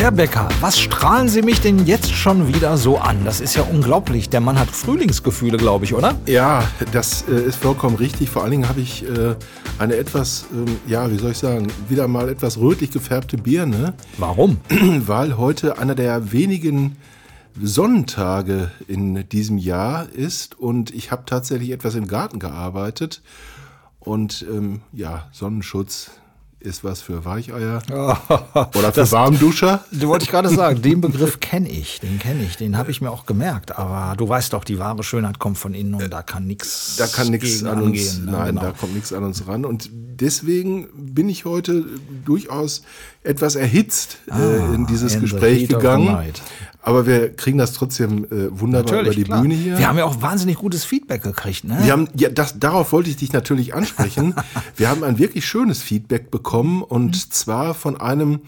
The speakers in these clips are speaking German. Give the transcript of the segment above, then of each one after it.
Herr Becker, was strahlen Sie mich denn jetzt schon wieder so an? Das ist ja unglaublich. Der Mann hat Frühlingsgefühle, glaube ich, oder? Ja, das äh, ist vollkommen richtig. Vor allen Dingen habe ich äh, eine etwas, ähm, ja, wie soll ich sagen, wieder mal etwas rötlich gefärbte Birne. Warum? Weil heute einer der wenigen Sonnentage in diesem Jahr ist und ich habe tatsächlich etwas im Garten gearbeitet und ähm, ja, Sonnenschutz ist was für Weicheier oder für Das- Warmduscher. Du wollte ich gerade sagen, den Begriff kenne ich, den kenne ich, den habe ich mir auch gemerkt. Aber du weißt doch, die wahre Schönheit kommt von innen und da kann nichts Da kann nichts an uns, angehen. ne? nein, Genau. da kommt nichts an uns ran. Und deswegen bin ich heute durchaus etwas erhitzt äh, in dieses Ah, in the Gespräch gegangen. Aber wir kriegen das trotzdem äh, wunderbar über die klar. Bühne hier. Wir haben ja auch wahnsinnig gutes Feedback gekriegt, ne? Wir haben, ja, das, darauf wollte ich dich natürlich ansprechen. Wir haben ein wirklich schönes Feedback bekommen und Mhm. zwar von einem,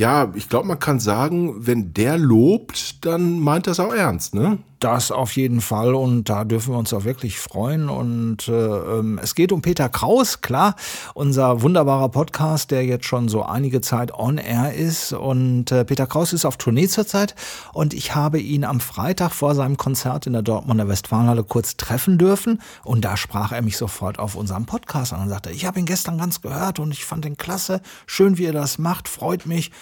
ja, ich glaube, man kann sagen, wenn der lobt, dann meint das auch ernst, ne? Das auf jeden Fall und da dürfen wir uns auch wirklich freuen. Und äh, ähm, es geht um Peter Kraus, klar, unser wunderbarer Podcast, der jetzt schon so einige Zeit on air ist. Und äh, Peter Kraus ist auf Tournee zurzeit und ich habe ihn am Freitag vor seinem Konzert in der Dortmunder Westfalenhalle kurz treffen dürfen und da sprach er mich sofort auf unserem Podcast an und sagte, ich habe ihn gestern ganz gehört und ich fand ihn klasse, schön wie er das macht, freut mich.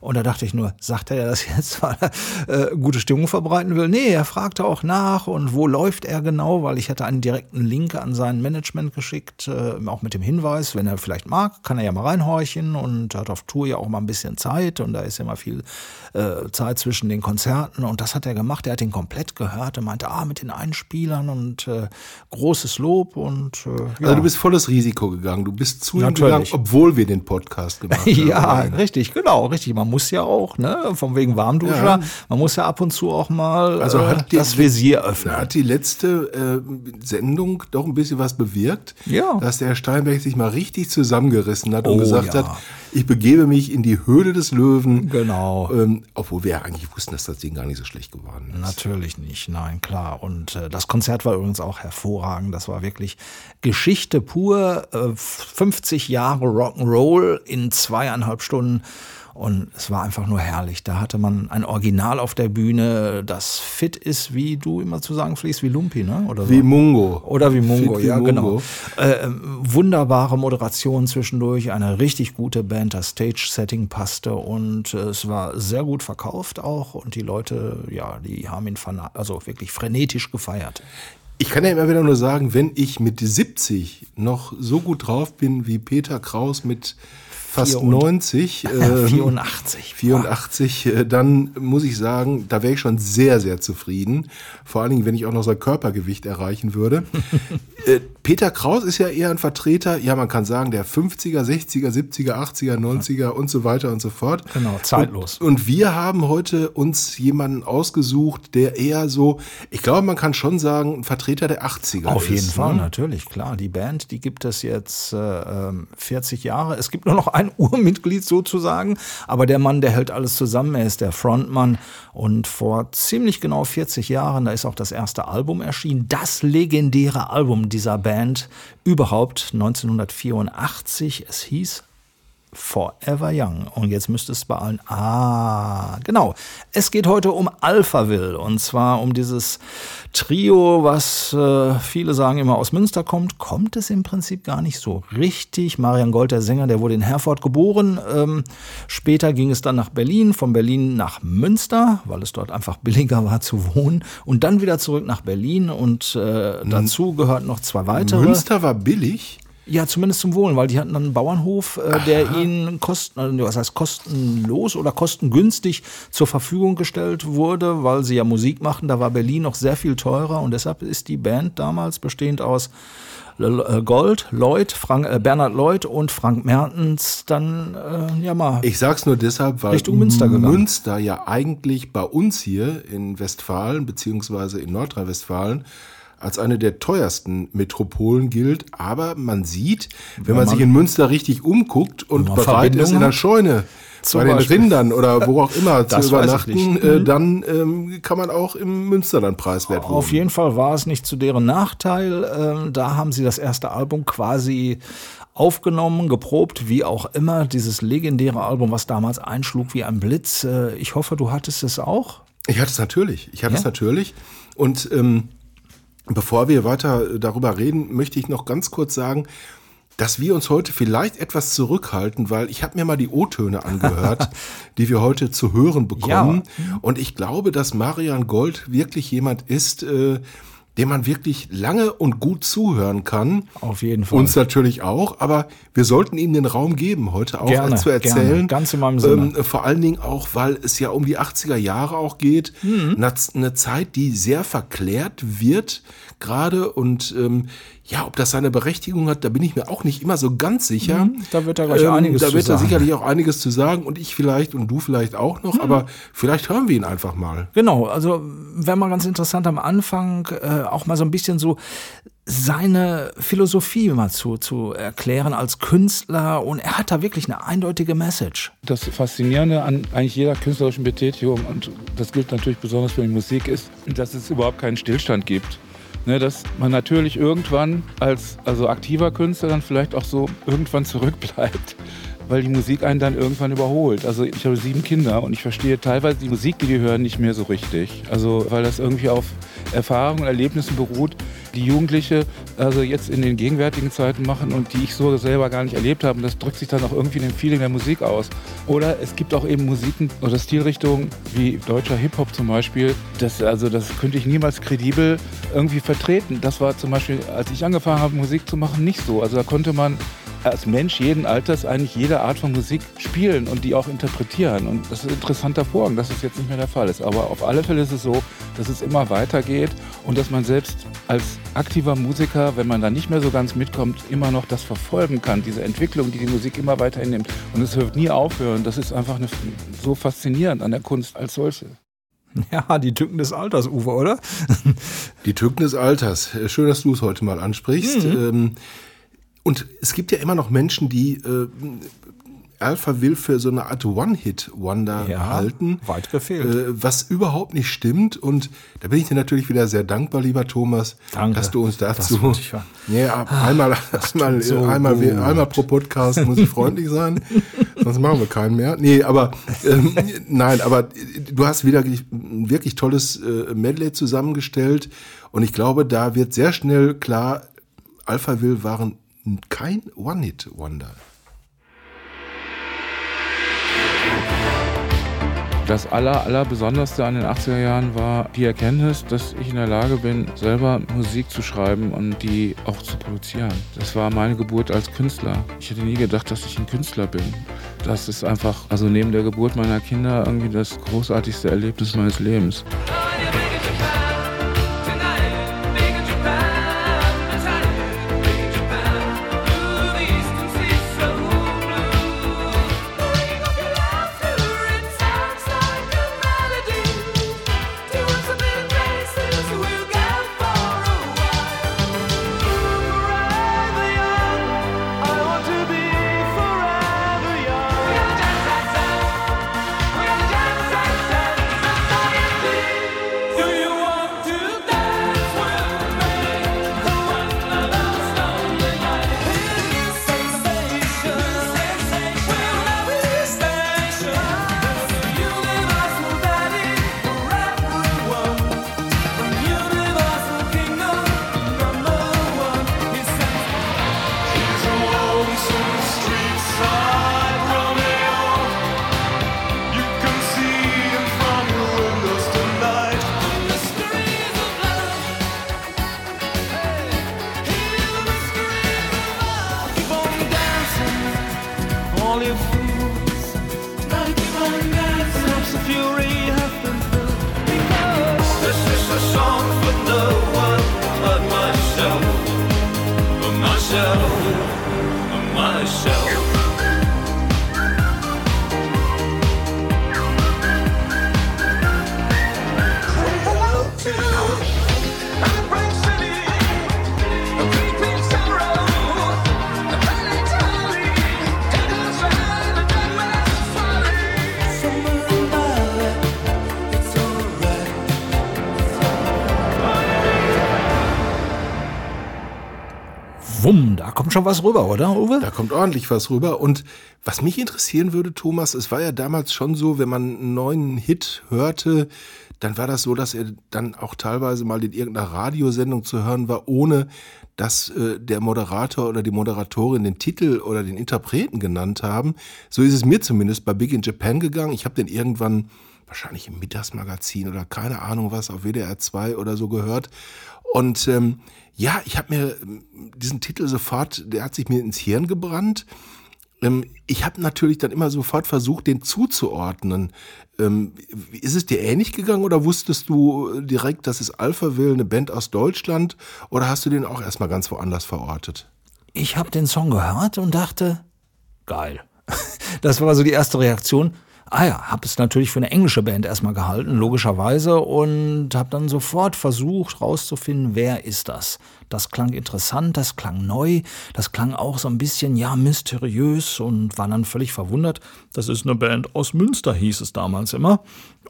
Und da dachte ich nur, sagt er das jetzt, weil er äh, gute Stimmung verbreiten will? Nee, er fragte auch nach und wo läuft er genau, weil ich hätte einen direkten Link an sein Management geschickt, äh, auch mit dem Hinweis, wenn er vielleicht mag, kann er ja mal reinhorchen und hat auf Tour ja auch mal ein bisschen Zeit und da ist ja mal viel äh, Zeit zwischen den Konzerten und das hat er gemacht. Er hat ihn komplett gehört und meinte, ah, mit den Einspielern und äh, großes Lob und äh, ja. Also du bist volles Risiko gegangen. Du bist zu ihm Natürlich. gegangen, obwohl wir den Podcast gemacht haben. Ja, richtig, genau, richtig. Man muss ja auch, ne, von wegen Warmduscher, Ja. man muss ja ab und zu auch mal Also äh, hat die- das Visier öffnen. Da hat die letzte äh, Sendung doch ein bisschen was bewirkt, Ja. dass der Steinberg sich mal richtig zusammengerissen hat und Oh, gesagt ja. hat, ich begebe mich in die Höhle des Löwen. Genau. Ähm, obwohl wir ja eigentlich wussten, dass das Ding gar nicht so schlecht geworden ist. Natürlich nicht, nein, klar. Und äh, das Konzert war übrigens auch hervorragend. Das war wirklich Geschichte pur. Äh, 50 Jahre Rock'n'Roll in zweieinhalb Stunden. Und es war einfach nur herrlich. Da hatte man ein Original auf der Bühne, das fit ist, wie du immer zu sagen pflegst, wie Lumpi, ne? Oder so. Wie Mungo. Oder wie Mungo, Fit wie ja, Mungo. genau. Äh, ähm, wunderbare Moderation zwischendurch, eine richtig gute Band, das Stage-Setting passte und äh, es war sehr gut verkauft auch und die Leute, ja, die haben ihn also wirklich frenetisch gefeiert. Ich kann ja immer wieder nur sagen, wenn ich mit 70 noch so gut drauf bin wie Peter Kraus mit fast Vier und- 90, ähm, 84. 84, äh, dann muss ich sagen, da wäre ich schon sehr, sehr zufrieden. Vor allen Dingen, wenn ich auch noch sein Körpergewicht erreichen würde. äh, Peter Kraus ist ja eher ein Vertreter, ja, man kann sagen, der 50er, 60er, 70er, 80er, 90er und so weiter und so fort. Genau, zeitlos. Und, und wir haben heute uns jemanden ausgesucht, der eher so, ich glaube, man kann schon sagen, ein Vertreter der 80er Auf ist. jeden Fall, ne? natürlich, klar. Die Band, die gibt es jetzt äh, ähm, 40 Jahre. Es gibt nur noch ein Urmitglied sozusagen, aber der Mann, der hält alles zusammen. Er ist der Frontmann und vor ziemlich genau 40 Jahren, da ist auch das erste Album erschienen. Das legendäre Album dieser Band überhaupt 1984. Es hieß Forever Young. Und jetzt müsste es bei allen. Ah, genau. Es geht heute um Alphaville. Und zwar um dieses Trio, was äh, viele sagen immer aus Münster kommt. Kommt es im Prinzip gar nicht so richtig. Marian Gold, der Sänger, der wurde in Herford geboren. Ähm, später ging es dann nach Berlin, von Berlin nach Münster, weil es dort einfach billiger war zu wohnen. Und dann wieder zurück nach Berlin. Und äh, dazu gehört noch zwei weitere. Münster war billig. Ja, zumindest zum Wohnen, weil die hatten dann einen Bauernhof, äh, der ihnen kosten, also was heißt kostenlos oder kostengünstig zur Verfügung gestellt wurde, weil sie ja Musik machen. Da war Berlin noch sehr viel teurer und deshalb ist die Band damals bestehend aus äh, Gold, Lloyd, Frank, äh, Bernhard Lloyd und Frank Mertens dann äh, ja mal. Ich sag's nur deshalb, weil Richtung Münster gegangen. Münster ja eigentlich bei uns hier in Westfalen beziehungsweise in Nordrhein-Westfalen als eine der teuersten Metropolen gilt. Aber man sieht, wenn, man, man- sich in Münster richtig umguckt und bereit ist, in der. Scheune bei den Beispiel. Rindern oder wo auch immer zu übernachten, nicht. Mhm. äh, dann ähm, kann man auch im Münster dann preiswert wohnen. Auf jeden Fall war es nicht zu deren Nachteil. Ähm, da haben sie das erste Album quasi aufgenommen, geprobt, wie auch immer. Dieses legendäre Album, was damals einschlug wie ein Blitz. Äh, ich hoffe, du hattest es auch. Ich hatte es natürlich. Ich hatte Ja? es natürlich. Und ähm, bevor wir weiter äh, darüber reden, möchte ich noch ganz kurz sagen, dass wir uns heute vielleicht etwas zurückhalten, weil ich habe mir mal die O-Töne angehört, die wir heute zu hören bekommen. Und ich glaube, dass Marian Gold wirklich jemand ist, äh, dem man wirklich lange und gut zuhören kann. Auf jeden Fall. Uns natürlich auch, aber wir sollten ihm den Raum geben, heute auch Gerne, zu erzählen. gerne. Ganz in meinem Sinne. Ähm, vor allen Dingen auch, weil es ja um die 80er Jahre auch geht. Mhm. Eine, Zeit, die sehr verklärt wird gerade. Und ähm, ja, ob das seine Berechtigung hat, da bin ich mir auch nicht immer so ganz sicher. Mhm, da wird er gleich einiges Da zu wird er sagen. sicherlich auch einiges zu sagen und ich vielleicht und du vielleicht auch Mhm. noch. Aber vielleicht hören wir ihn einfach mal. Genau, also wäre mal ganz interessant am Anfang äh, auch mal so ein bisschen so seine Philosophie mal zu, zu erklären als Künstler und er hat da wirklich eine eindeutige Message. Das Faszinierende an eigentlich jeder künstlerischen Betätigung, und das gilt natürlich besonders für die Musik, ist, dass es überhaupt keinen Stillstand gibt. Ne, dass man natürlich irgendwann als also aktiver Künstler dann vielleicht auch so irgendwann zurückbleibt, weil die Musik einen dann irgendwann überholt. Also ich habe sieben Kinder und ich verstehe teilweise die Musik, die die hören, nicht mehr so richtig. Also weil das irgendwie auf Erfahrungen und Erlebnissen beruht, die Jugendliche also jetzt in den gegenwärtigen Zeiten machen und die ich so selber gar nicht erlebt habe. Und das drückt sich dann auch irgendwie in dem Feeling der Musik aus. Oder es gibt auch eben Musiken oder Stilrichtungen wie deutscher Hip-Hop zum Beispiel. Das, also das könnte ich niemals kredibel irgendwie vertreten. Das war zum Beispiel, als ich angefangen habe, Musik zu machen, nicht so. Also da konnte man als Mensch jeden Alters eigentlich jede Art von Musik spielen und die auch interpretieren. Und das ist ein interessanter Vorgang, dass es jetzt nicht mehr der Fall ist. Aber auf alle Fälle ist es so, dass es immer weitergeht und dass man selbst als aktiver Musiker, wenn man da nicht mehr so ganz mitkommt, immer noch das verfolgen kann, diese Entwicklung, die die Musik immer weiter hinnimmt. Und es wird nie aufhören. Das ist einfach eine, so faszinierend an der Kunst als solche. Ja, die Tücken des Alters, Uwe, oder? Die Tücken des Alters. Schön, dass du es heute mal ansprichst. Ähm, und es gibt ja immer noch Menschen, die äh, Alpha Will für so eine Art One-Hit-Wonder Ja, halten. weit gefehlt. Äh, was überhaupt nicht stimmt. Und da bin ich dir natürlich wieder sehr dankbar, lieber Thomas, Danke. dass du uns dazu. Das ich. Ja, einmal, einmal, so einmal, gut. einmal pro Podcast muss ich freundlich sein. Sonst machen wir keinen mehr. Nee, aber ähm, nein, aber du hast wieder ein wirklich tolles äh, Medley zusammengestellt. Und ich glaube, da wird sehr schnell klar, Alpha Will waren kein One-Hit-Wonder. Das aller, aller Besonderste an den 80er Jahren war die Erkenntnis, dass ich in der Lage bin, selber Musik zu schreiben und die auch zu produzieren. Das war meine Geburt als Künstler. Ich hätte nie gedacht, dass ich ein Künstler bin. Das ist einfach, also neben der Geburt meiner Kinder, irgendwie das großartigste Erlebnis meines Lebens. Kommt schon was rüber, oder, Uwe? Da kommt ordentlich was rüber. Und was mich interessieren würde, Thomas, es war ja damals schon so, wenn man einen neuen Hit hörte, dann war das so, dass er dann auch teilweise mal in irgendeiner Radiosendung zu hören war, ohne dass äh, der Moderator oder die Moderatorin den Titel oder den Interpreten genannt haben. So ist es mir zumindest bei Big in Japan gegangen. Ich habe den irgendwann wahrscheinlich im Mittagsmagazin oder keine Ahnung was auf WDR 2 oder so gehört. Und ähm, ja, ich habe mir ähm, diesen Titel sofort, der hat sich mir ins Hirn gebrannt. Ähm, ich habe natürlich dann immer sofort versucht, den zuzuordnen. Ähm, ist es dir ähnlich gegangen oder wusstest du direkt, das ist Alpha Will, eine Band aus Deutschland? Oder hast du den auch erstmal ganz woanders verortet? Ich habe den Song gehört und dachte, geil. Das war so die erste Reaktion. Ah ja, habe es natürlich für eine englische Band erstmal gehalten, logischerweise, und habe dann sofort versucht rauszufinden, wer ist das. Das klang interessant, das klang neu, das klang auch so ein bisschen, ja, mysteriös und war dann völlig verwundert. Das ist eine Band aus Münster, hieß es damals immer.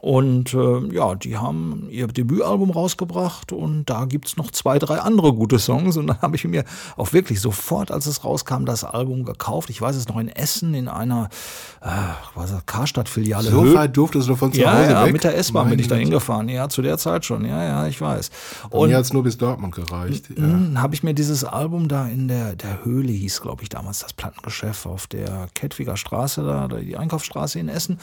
Und äh, ja, die haben ihr Debütalbum rausgebracht und da gibt's noch zwei, drei andere gute Songs. Und dann habe ich mir auch wirklich sofort, als es rauskam, das Album gekauft. Ich weiß es noch in Essen in einer äh, Karstadt-Filiale. So weit durftest du von zu ja, Hause ja, weg? mit der S-Bahn bin ich da hingefahren. Ja, zu der Zeit schon. Ja, ja, ich weiß. Bei Mir hat's nur bis Dortmund gereicht. Ja. Dann habe ich mir dieses Album da in der, der Höhle, hieß glaube ich damals das Plattengeschäft auf der Kettwiger Straße, da, die Einkaufsstraße in Essen.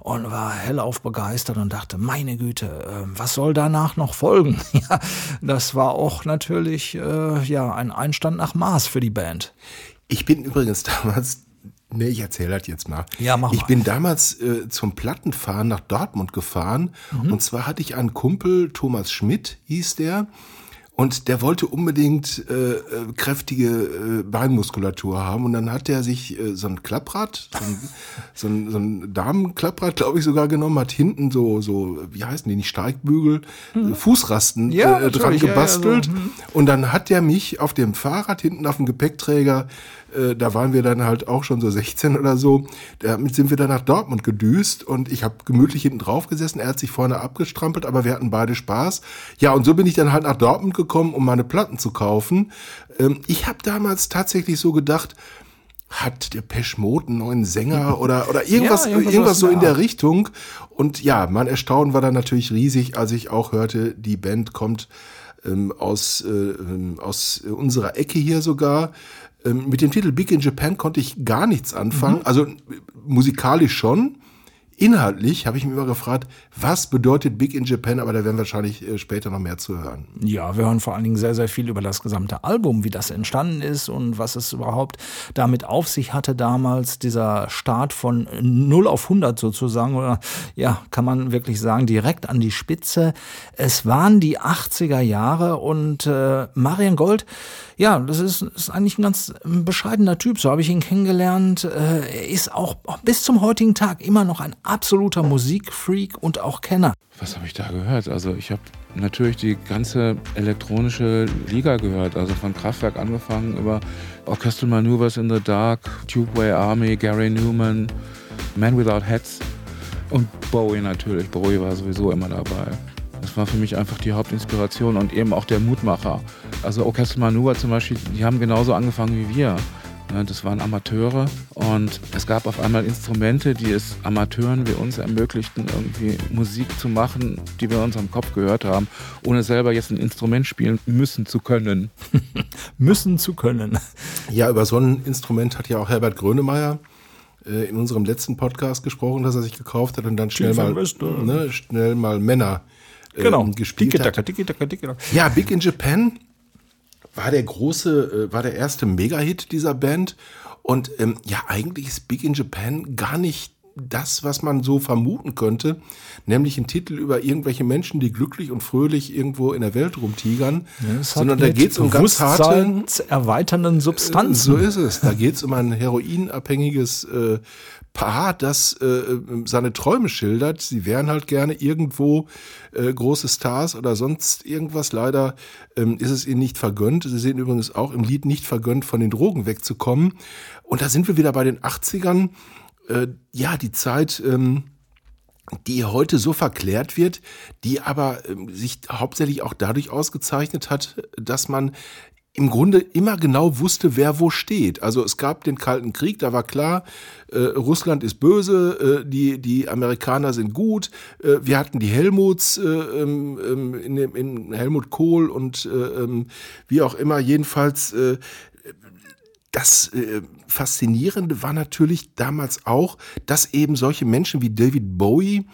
Und war hellauf begeistert und dachte, meine Güte, äh, was soll danach noch folgen? Ja, das war auch natürlich äh, ja, ein Einstand nach Maß für die Band. Ich bin übrigens damals, nee, ich erzähle das jetzt mal. Ja, mach Ich mal. bin damals äh, zum Plattenfahren nach Dortmund gefahren. Mhm. Und zwar hatte ich einen Kumpel, Thomas Schmidt hieß der. Und der wollte unbedingt äh, äh, kräftige äh, Beinmuskulatur haben. Und dann hat er sich äh, so ein Klapprad, so ein, so ein, so ein Damenklapprad, glaube ich, sogar genommen, hat hinten so, so, wie heißen die, nicht Steigbügel, äh, Fußrasten Mhm. Ja, äh, dran natürlich, ja, ja, gebastelt. so, hm. Und dann hat der mich auf dem Fahrrad hinten auf dem Gepäckträger, äh, da waren wir dann halt auch schon so 16 oder so, damit sind wir dann nach Dortmund gedüst und ich habe gemütlich hinten drauf gesessen, er hat sich vorne abgestrampelt, aber wir hatten beide Spaß. Ja, und so bin ich dann halt nach Dortmund gekommen, um meine Platten zu kaufen. Ähm, ich habe damals tatsächlich so gedacht, hat der Peschmod einen neuen Sänger oder, oder irgendwas, Ja, irgendwas irgendwas so in der Richtung. Und ja, mein Erstaunen war dann natürlich riesig, als ich auch hörte, die Band kommt ähm, aus, äh, ähm, aus unserer Ecke hier sogar. Ähm, mit dem Titel Big in Japan konnte ich gar nichts anfangen. Also äh, musikalisch schon. Inhaltlich habe ich mich immer gefragt, was bedeutet Big in Japan, aber da werden wir wahrscheinlich äh, später noch mehr zu hören. Ja, wir hören vor allen Dingen sehr, sehr viel über das gesamte Album, wie das entstanden ist und was es überhaupt damit auf sich hatte damals, dieser Start von 0 auf 100 sozusagen, oder ja, kann man wirklich sagen, direkt an die Spitze. Es waren die 80er Jahre und äh, Marian Gold, ja, das ist, ist eigentlich ein ganz bescheidener Typ, so habe ich ihn kennengelernt. Äh, ist auch bis zum heutigen Tag immer noch ein absoluter Musikfreak und auch Kenner. Was habe ich da gehört? Also ich habe natürlich die ganze elektronische Liga gehört, also von Kraftwerk angefangen über Orchestral Maneuvers in the Dark, Tubeway Army, Gary Newman, Man Without Hats und Bowie natürlich. Bowie war sowieso immer dabei. Das war für mich einfach die Hauptinspiration und eben auch der Mutmacher. Also Orchestral Maneuver zum Beispiel, die haben genauso angefangen wie wir. Das waren Amateure und es gab auf einmal Instrumente, die es Amateuren wie uns ermöglichten, irgendwie Musik zu machen, die wir in unserem Kopf gehört haben, ohne selber jetzt ein Instrument spielen müssen zu können. Müssen zu können. Ja, über so ein Instrument hat ja auch Herbert Grönemeyer äh, in unserem letzten Podcast gesprochen, dass er sich gekauft hat und dann schnell mal, ne, schnell mal Männer äh, Genau. gespielt hat. Tiki-Taka, Tiki-Taka. Ja, Big in Japan war der große, äh, war der erste Mega-Hit dieser Band. Und ähm, ja, eigentlich ist Big in Japan gar nicht das, was man so vermuten könnte, nämlich ein Titel über irgendwelche Menschen, die glücklich und fröhlich irgendwo in der Welt rumtigern, hat sondern da geht es um ganz harte, bewusstseinserweiternden Substanzen. so ist es. Da geht es um ein heroinabhängiges äh, Paar, das äh, seine Träume schildert. Sie wären halt gerne irgendwo äh, große Stars oder sonst irgendwas. Leider ähm, ist es ihnen nicht vergönnt. Sie sehen übrigens auch im Lied nicht vergönnt, von den Drogen wegzukommen. Und da sind wir wieder bei den 80ern. Äh, ja, die Zeit, ähm, die heute so verklärt wird, die aber ähm, sich hauptsächlich auch dadurch ausgezeichnet hat, dass man im Grunde immer genau wusste, wer wo steht. Also es gab den Kalten Krieg, da war klar, äh, Russland ist böse, äh, die, die Amerikaner sind gut. Äh, wir hatten die Helmuts äh, ähm, ähm, in, dem, in Helmut Kohl und äh, ähm, wie auch immer. Jedenfalls äh, das Faszinierende war natürlich damals auch, dass eben solche Menschen wie David Bowie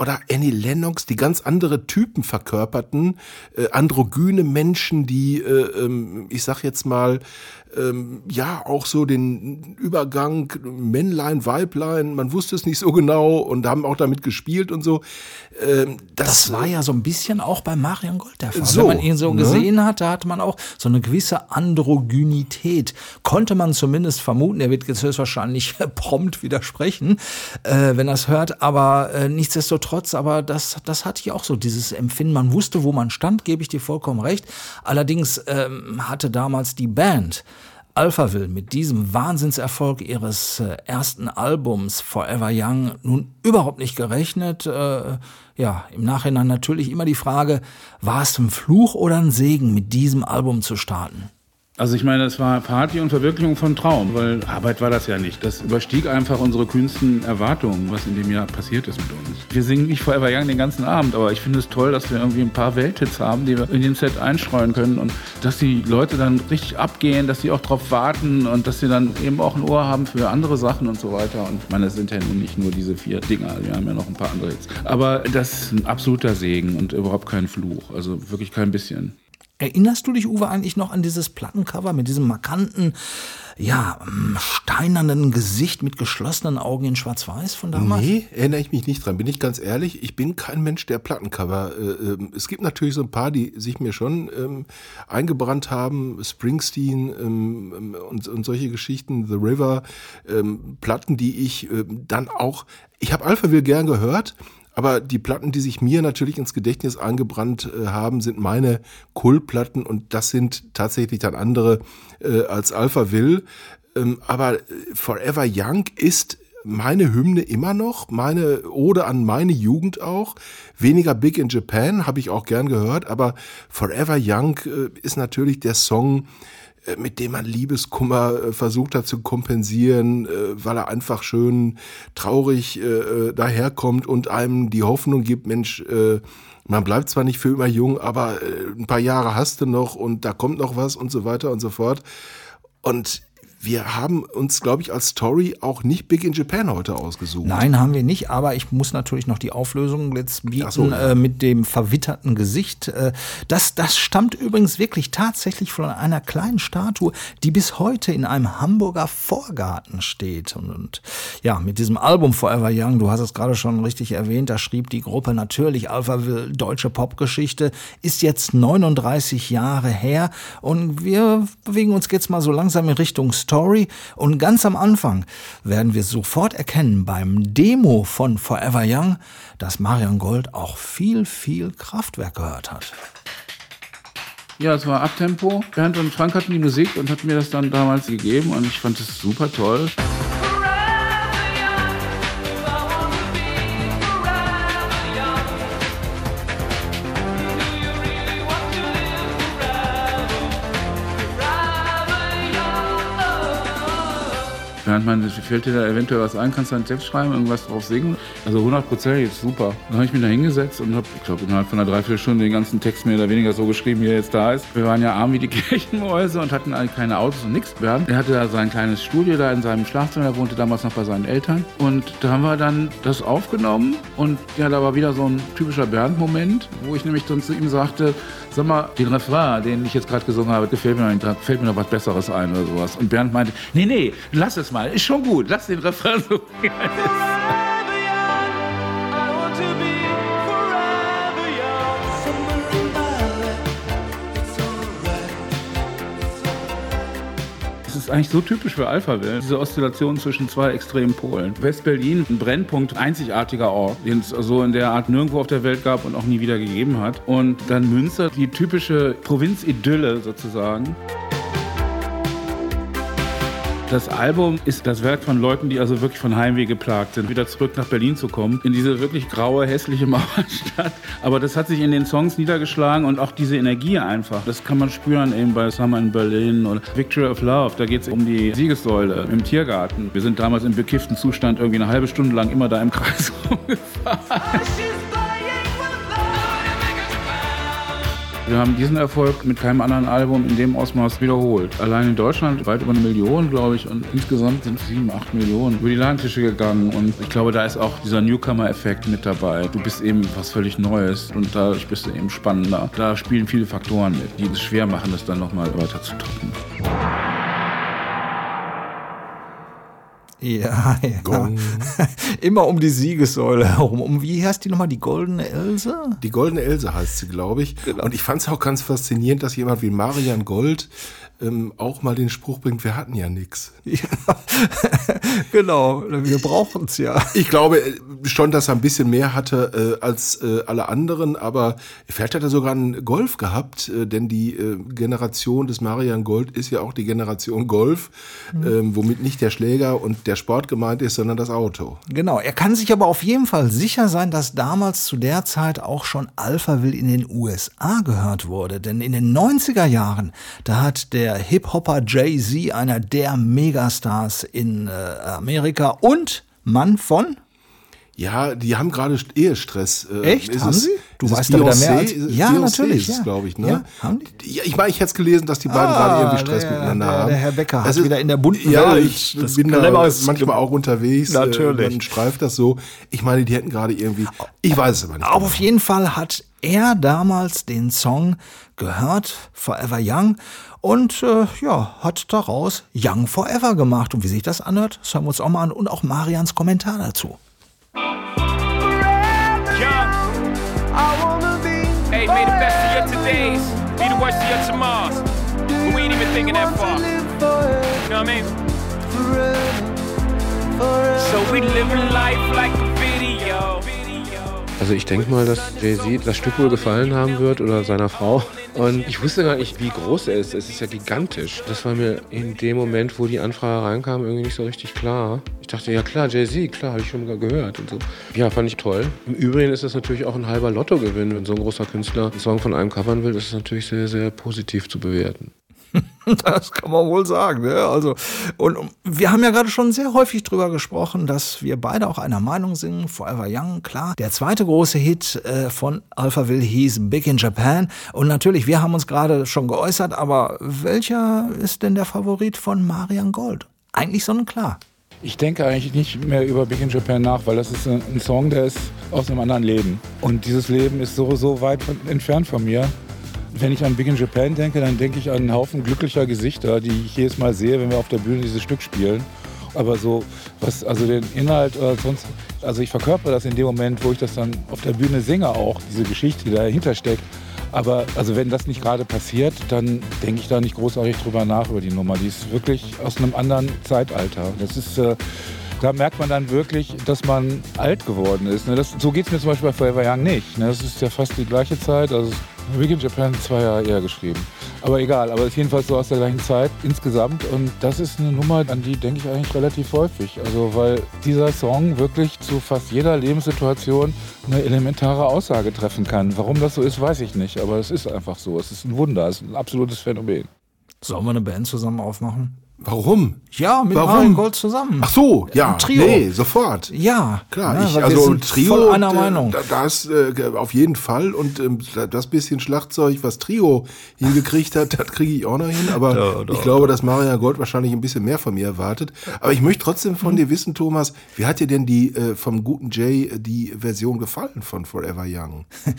oder Annie Lennox, die ganz andere Typen verkörperten, äh, androgyne Menschen, die, äh, ähm, ich sag jetzt mal, ähm, ja, auch so den Übergang Männlein, Weiblein, man wusste es nicht so genau und haben auch damit gespielt und so. Ähm, Das war ja so ein bisschen auch bei Marion Gold der Fall. So, Wenn man ihn so ne? gesehen hat, da hatte man auch so eine gewisse Androgynität. Konnte man zumindest vermuten. Er wird jetzt höchstwahrscheinlich prompt widersprechen, äh, wenn er es hört. Aber äh, nichtsdestotrotz, aber das, das hatte ich auch so, dieses Empfinden. Man wusste, wo man stand, gebe ich dir vollkommen recht. Allerdings ähm, hatte damals die Band Alphaville mit diesem Wahnsinnserfolg ihres äh, ersten Albums Forever Young nun überhaupt nicht gerechnet. Äh, ja, im Nachhinein natürlich immer die Frage, war es ein Fluch oder ein Segen, mit diesem Album zu starten? Also ich meine, es war Party und Verwirklichung von Traum, weil Arbeit war das ja nicht. Das überstieg einfach unsere kühnsten Erwartungen, was in dem Jahr passiert ist mit uns. Wir singen nicht Forever Young den ganzen Abend, aber ich finde es toll, dass wir irgendwie ein paar Welthits haben, die wir in dem Set einstreuen können und dass die Leute dann richtig abgehen, dass sie auch drauf warten und dass sie dann eben auch ein Ohr haben für andere Sachen und so weiter. Und ich meine, es sind ja nun nicht nur diese vier Dinger, wir haben ja noch ein paar andere Hits. Aber das ist ein absoluter Segen und überhaupt kein Fluch, also wirklich kein bisschen. Erinnerst du dich, Uwe, eigentlich noch an dieses Plattencover mit diesem markanten, ja, ähm, steinernen Gesicht mit geschlossenen Augen in Schwarz-Weiß von damals? Nee, erinnere ich mich nicht dran. Bin ich ganz ehrlich, ich bin kein Mensch, der Plattencover. Äh, ähm, es gibt natürlich so ein paar, die sich mir schon ähm, eingebrannt haben. Springsteen ähm, und, solche Geschichten, The River, Platten, die ich dann auch. Ich habe Alphaville gern gehört. Aber die Platten, die sich mir natürlich ins Gedächtnis eingebrannt äh, haben, sind meine Kultplatten und das sind tatsächlich dann andere äh, als Alphaville. Ähm, aber äh, Forever Young ist meine Hymne immer noch, meine Ode an meine Jugend auch. Weniger Big in Japan habe ich auch gern gehört, aber Forever Young äh, ist natürlich der Song, mit dem man Liebeskummer äh, versucht hat zu kompensieren, äh, weil er einfach schön traurig äh, äh, daherkommt und einem die Hoffnung gibt, Mensch, äh, man bleibt zwar nicht für immer jung, aber äh, ein paar Jahre hast du noch und da kommt noch was und so weiter und so fort. Und wir haben uns, glaube ich, als Story auch nicht Big in Japan heute ausgesucht. Nein, haben wir nicht, aber ich muss natürlich noch die Auflösung jetzt bieten so, äh, mit dem verwitterten Gesicht. Äh, das, das stammt übrigens wirklich tatsächlich von einer kleinen Statue, die bis heute in einem Hamburger Vorgarten steht. Und, und ja, mit diesem Album Forever Young, du hast es gerade schon richtig erwähnt, da schrieb die Gruppe natürlich Alphaville deutsche Popgeschichte, ist jetzt 39 Jahre her und wir bewegen uns jetzt mal so langsam in Richtung Story und ganz am Anfang werden wir sofort erkennen beim Demo von Forever Young, dass Marion Gold auch viel, viel Kraftwerk gehört hat. Ja, es war Abtempo. Bernd und Frank hatten die Musik und hatten mir das dann damals gegeben und ich fand es super toll. Bernd meinte, fällt dir da eventuell was ein, kannst du einen Text schreiben, irgendwas drauf singen? Also 100 Prozent, jetzt super. Dann habe ich mich da hingesetzt und habe, ich glaube, innerhalb von einer Dreiviertelstunde den ganzen Text mehr oder weniger so geschrieben, wie er jetzt da ist. Wir waren ja arm wie die Kirchenmäuse und hatten eigentlich keine Autos und nichts. Bernd, er hatte da sein kleines Studio da in seinem Schlafzimmer, er wohnte damals noch bei seinen Eltern. Und da haben wir dann das aufgenommen und ja, da war wieder so ein typischer Bernd-Moment, wo ich nämlich dann zu ihm sagte, sag mal, den Refrain, den ich jetzt gerade gesungen habe, gefällt mir noch fällt mir noch was Besseres ein oder sowas. Und Bernd meinte, nee, nee, lass es mal, ist schon gut, lass den Refrain so. ist eigentlich so typisch für Alphaville, diese Oszillation zwischen zwei extremen Polen. West-Berlin, ein Brennpunkt, einzigartiger Ort, den es so in der Art nirgendwo auf der Welt gab und auch nie wieder gegeben hat. Und dann Münster, die typische Provinzidylle sozusagen. Das Album ist das Werk von Leuten, die also wirklich von Heimweh geplagt sind, wieder zurück nach Berlin zu kommen, in diese wirklich graue, hässliche Mauerstadt. Aber das hat sich in den Songs niedergeschlagen und auch diese Energie einfach. Das kann man spüren eben bei Summer in Berlin oder Victory of Love. Da geht es um die Siegessäule im Tiergarten. Wir sind damals im bekifften Zustand irgendwie eine halbe Stunde lang immer da im Kreis rumgefahren. Wir haben diesen Erfolg mit keinem anderen Album in dem Ausmaß wiederholt. Allein in Deutschland weit über eine Million, glaube ich, und insgesamt sind sieben, acht Millionen über die Ladentische gegangen. Und ich glaube, da ist auch dieser Newcomer-Effekt mit dabei. Du bist eben was völlig Neues und dadurch bist du eben spannender. Da spielen viele Faktoren mit, die es schwer machen, das dann nochmal weiter zu toppen. Ja, ja. Gong. Immer um die Siegessäule herum. Um wie heißt die nochmal? Die goldene Else? Die Goldene Else heißt sie, glaube ich. Und ich fand es auch ganz faszinierend, dass jemand wie Marian Gold ähm, auch mal den Spruch bringt, wir hatten ja nichts. Ja, genau. Wir brauchen es ja. Ich glaube äh, schon, dass er ein bisschen mehr hatte äh, als äh, alle anderen, aber vielleicht hat er sogar einen Golf gehabt, äh, denn die äh, Generation des Marian Gold ist ja auch die Generation Golf, ähm, womit nicht der Schläger und der Sport gemeint ist, sondern das Auto. Genau. Er kann sich aber auf jeden Fall sicher sein, dass damals zu der Zeit auch schon Alphaville in den USA gehört wurde. Denn in den 90er Jahren, da hat der Hip-Hopper Jay-Z, einer der Megastars in äh, Amerika und Mann von Ja, die haben gerade St- Ehestress. Äh, Echt? Ist Haben es, sie? Du weißt da mehr als- Ja, Beyoncé natürlich, Ist es, ja. glaube ich, ne? Ja, haben die? Ja, ich meine, ich hätte es gelesen, dass die beiden Ah, gerade irgendwie Stress der- miteinander der- haben. der Herr Becker hat Es ist- wieder in der bunten ja, Welt ich des bin da manchmal auch unterwegs. Natürlich. Äh, man streift das so. Ich meine, die hätten gerade irgendwie, ich weiß es aber nicht. Aber auf jeden Fall hat er damals den Song gehört, Forever Young, und äh, ja, hat daraus Young Forever gemacht. Und wie sich das anhört, das hören wir uns auch mal an und auch Marians Kommentar dazu. Young. I wanna be. Hey, may the best of your todays be the worst of your tomorrows. But we ain't even thinking that far. You know what I mean? So we living life like. Also ich denke mal, dass Jay-Z das Stück wohl gefallen haben wird oder seiner Frau. Und ich wusste gar nicht, wie groß er ist. Es ist ja gigantisch. Das war mir in dem Moment, wo die Anfrage reinkam, irgendwie nicht so richtig klar. Ich dachte, ja klar, Jay-Z, klar, habe ich schon mal gehört und so. Ja, fand ich toll. Im Übrigen ist das natürlich auch ein halber Lottogewinn, wenn so ein großer Künstler einen Song von einem covern will. Das ist natürlich sehr, sehr positiv zu bewerten. Das kann man wohl sagen. Ne? Also, und wir haben ja gerade schon sehr häufig drüber gesprochen, dass wir beide auch einer Meinung sind. Forever Young, klar. Der zweite große Hit äh, von Alphaville hieß Big in Japan. Und natürlich, wir haben uns gerade schon geäußert, aber welcher ist denn der Favorit von Marian Gold? Eigentlich sonnenklar. Ich denke eigentlich nicht mehr über Big in Japan nach, weil das ist ein Song, der ist aus einem anderen Leben. Und dieses Leben ist so, so weit entfernt von mir. Wenn ich an Big in Japan denke, dann denke ich an einen Haufen glücklicher Gesichter, die ich jedes Mal sehe, wenn wir auf der Bühne dieses Stück spielen. Aber so, was, also den Inhalt oder sonst, also ich verkörper das in dem Moment, wo ich das dann auf der Bühne singe auch, diese Geschichte, die dahinter steckt. Aber also wenn das nicht gerade passiert, dann denke ich da nicht großartig drüber nach über die Nummer. Die ist wirklich aus einem anderen Zeitalter. Das ist, äh, da merkt man dann wirklich, dass man alt geworden ist. Ne? Das, so geht es mir zum Beispiel bei Forever Young nicht. Ne? Das ist ja fast die gleiche Zeit. Also Big in Japan zwei Jahre eher geschrieben. Aber egal, aber ist jedenfalls so aus der gleichen Zeit insgesamt. Und das ist eine Nummer, an die denke ich eigentlich relativ häufig. Also weil dieser Song wirklich zu fast jeder Lebenssituation eine elementare Aussage treffen kann. Warum das so ist, weiß ich nicht. Aber es ist einfach so. Es ist ein Wunder, es ist ein absolutes Phänomen. Sollen wir eine Band zusammen aufmachen? Warum? Ja, mit Warum? Gold zusammen. Ach so, ja. Ein Trio. Nee, sofort. Ja, Klar, ja, ich, weil wir also sind Trio, voll einer äh, Meinung. Da, das äh, auf jeden Fall und ähm, das bisschen Schlagzeug, was Trio hingekriegt hat, das kriege ich auch noch hin. Aber Ja, doch, ich glaube, dass Marian Gold wahrscheinlich ein bisschen mehr von mir erwartet. Aber ich möchte trotzdem Mhm. von dir wissen, Thomas, wie hat dir denn die äh, vom guten Jay äh, die Version gefallen von Forever Young?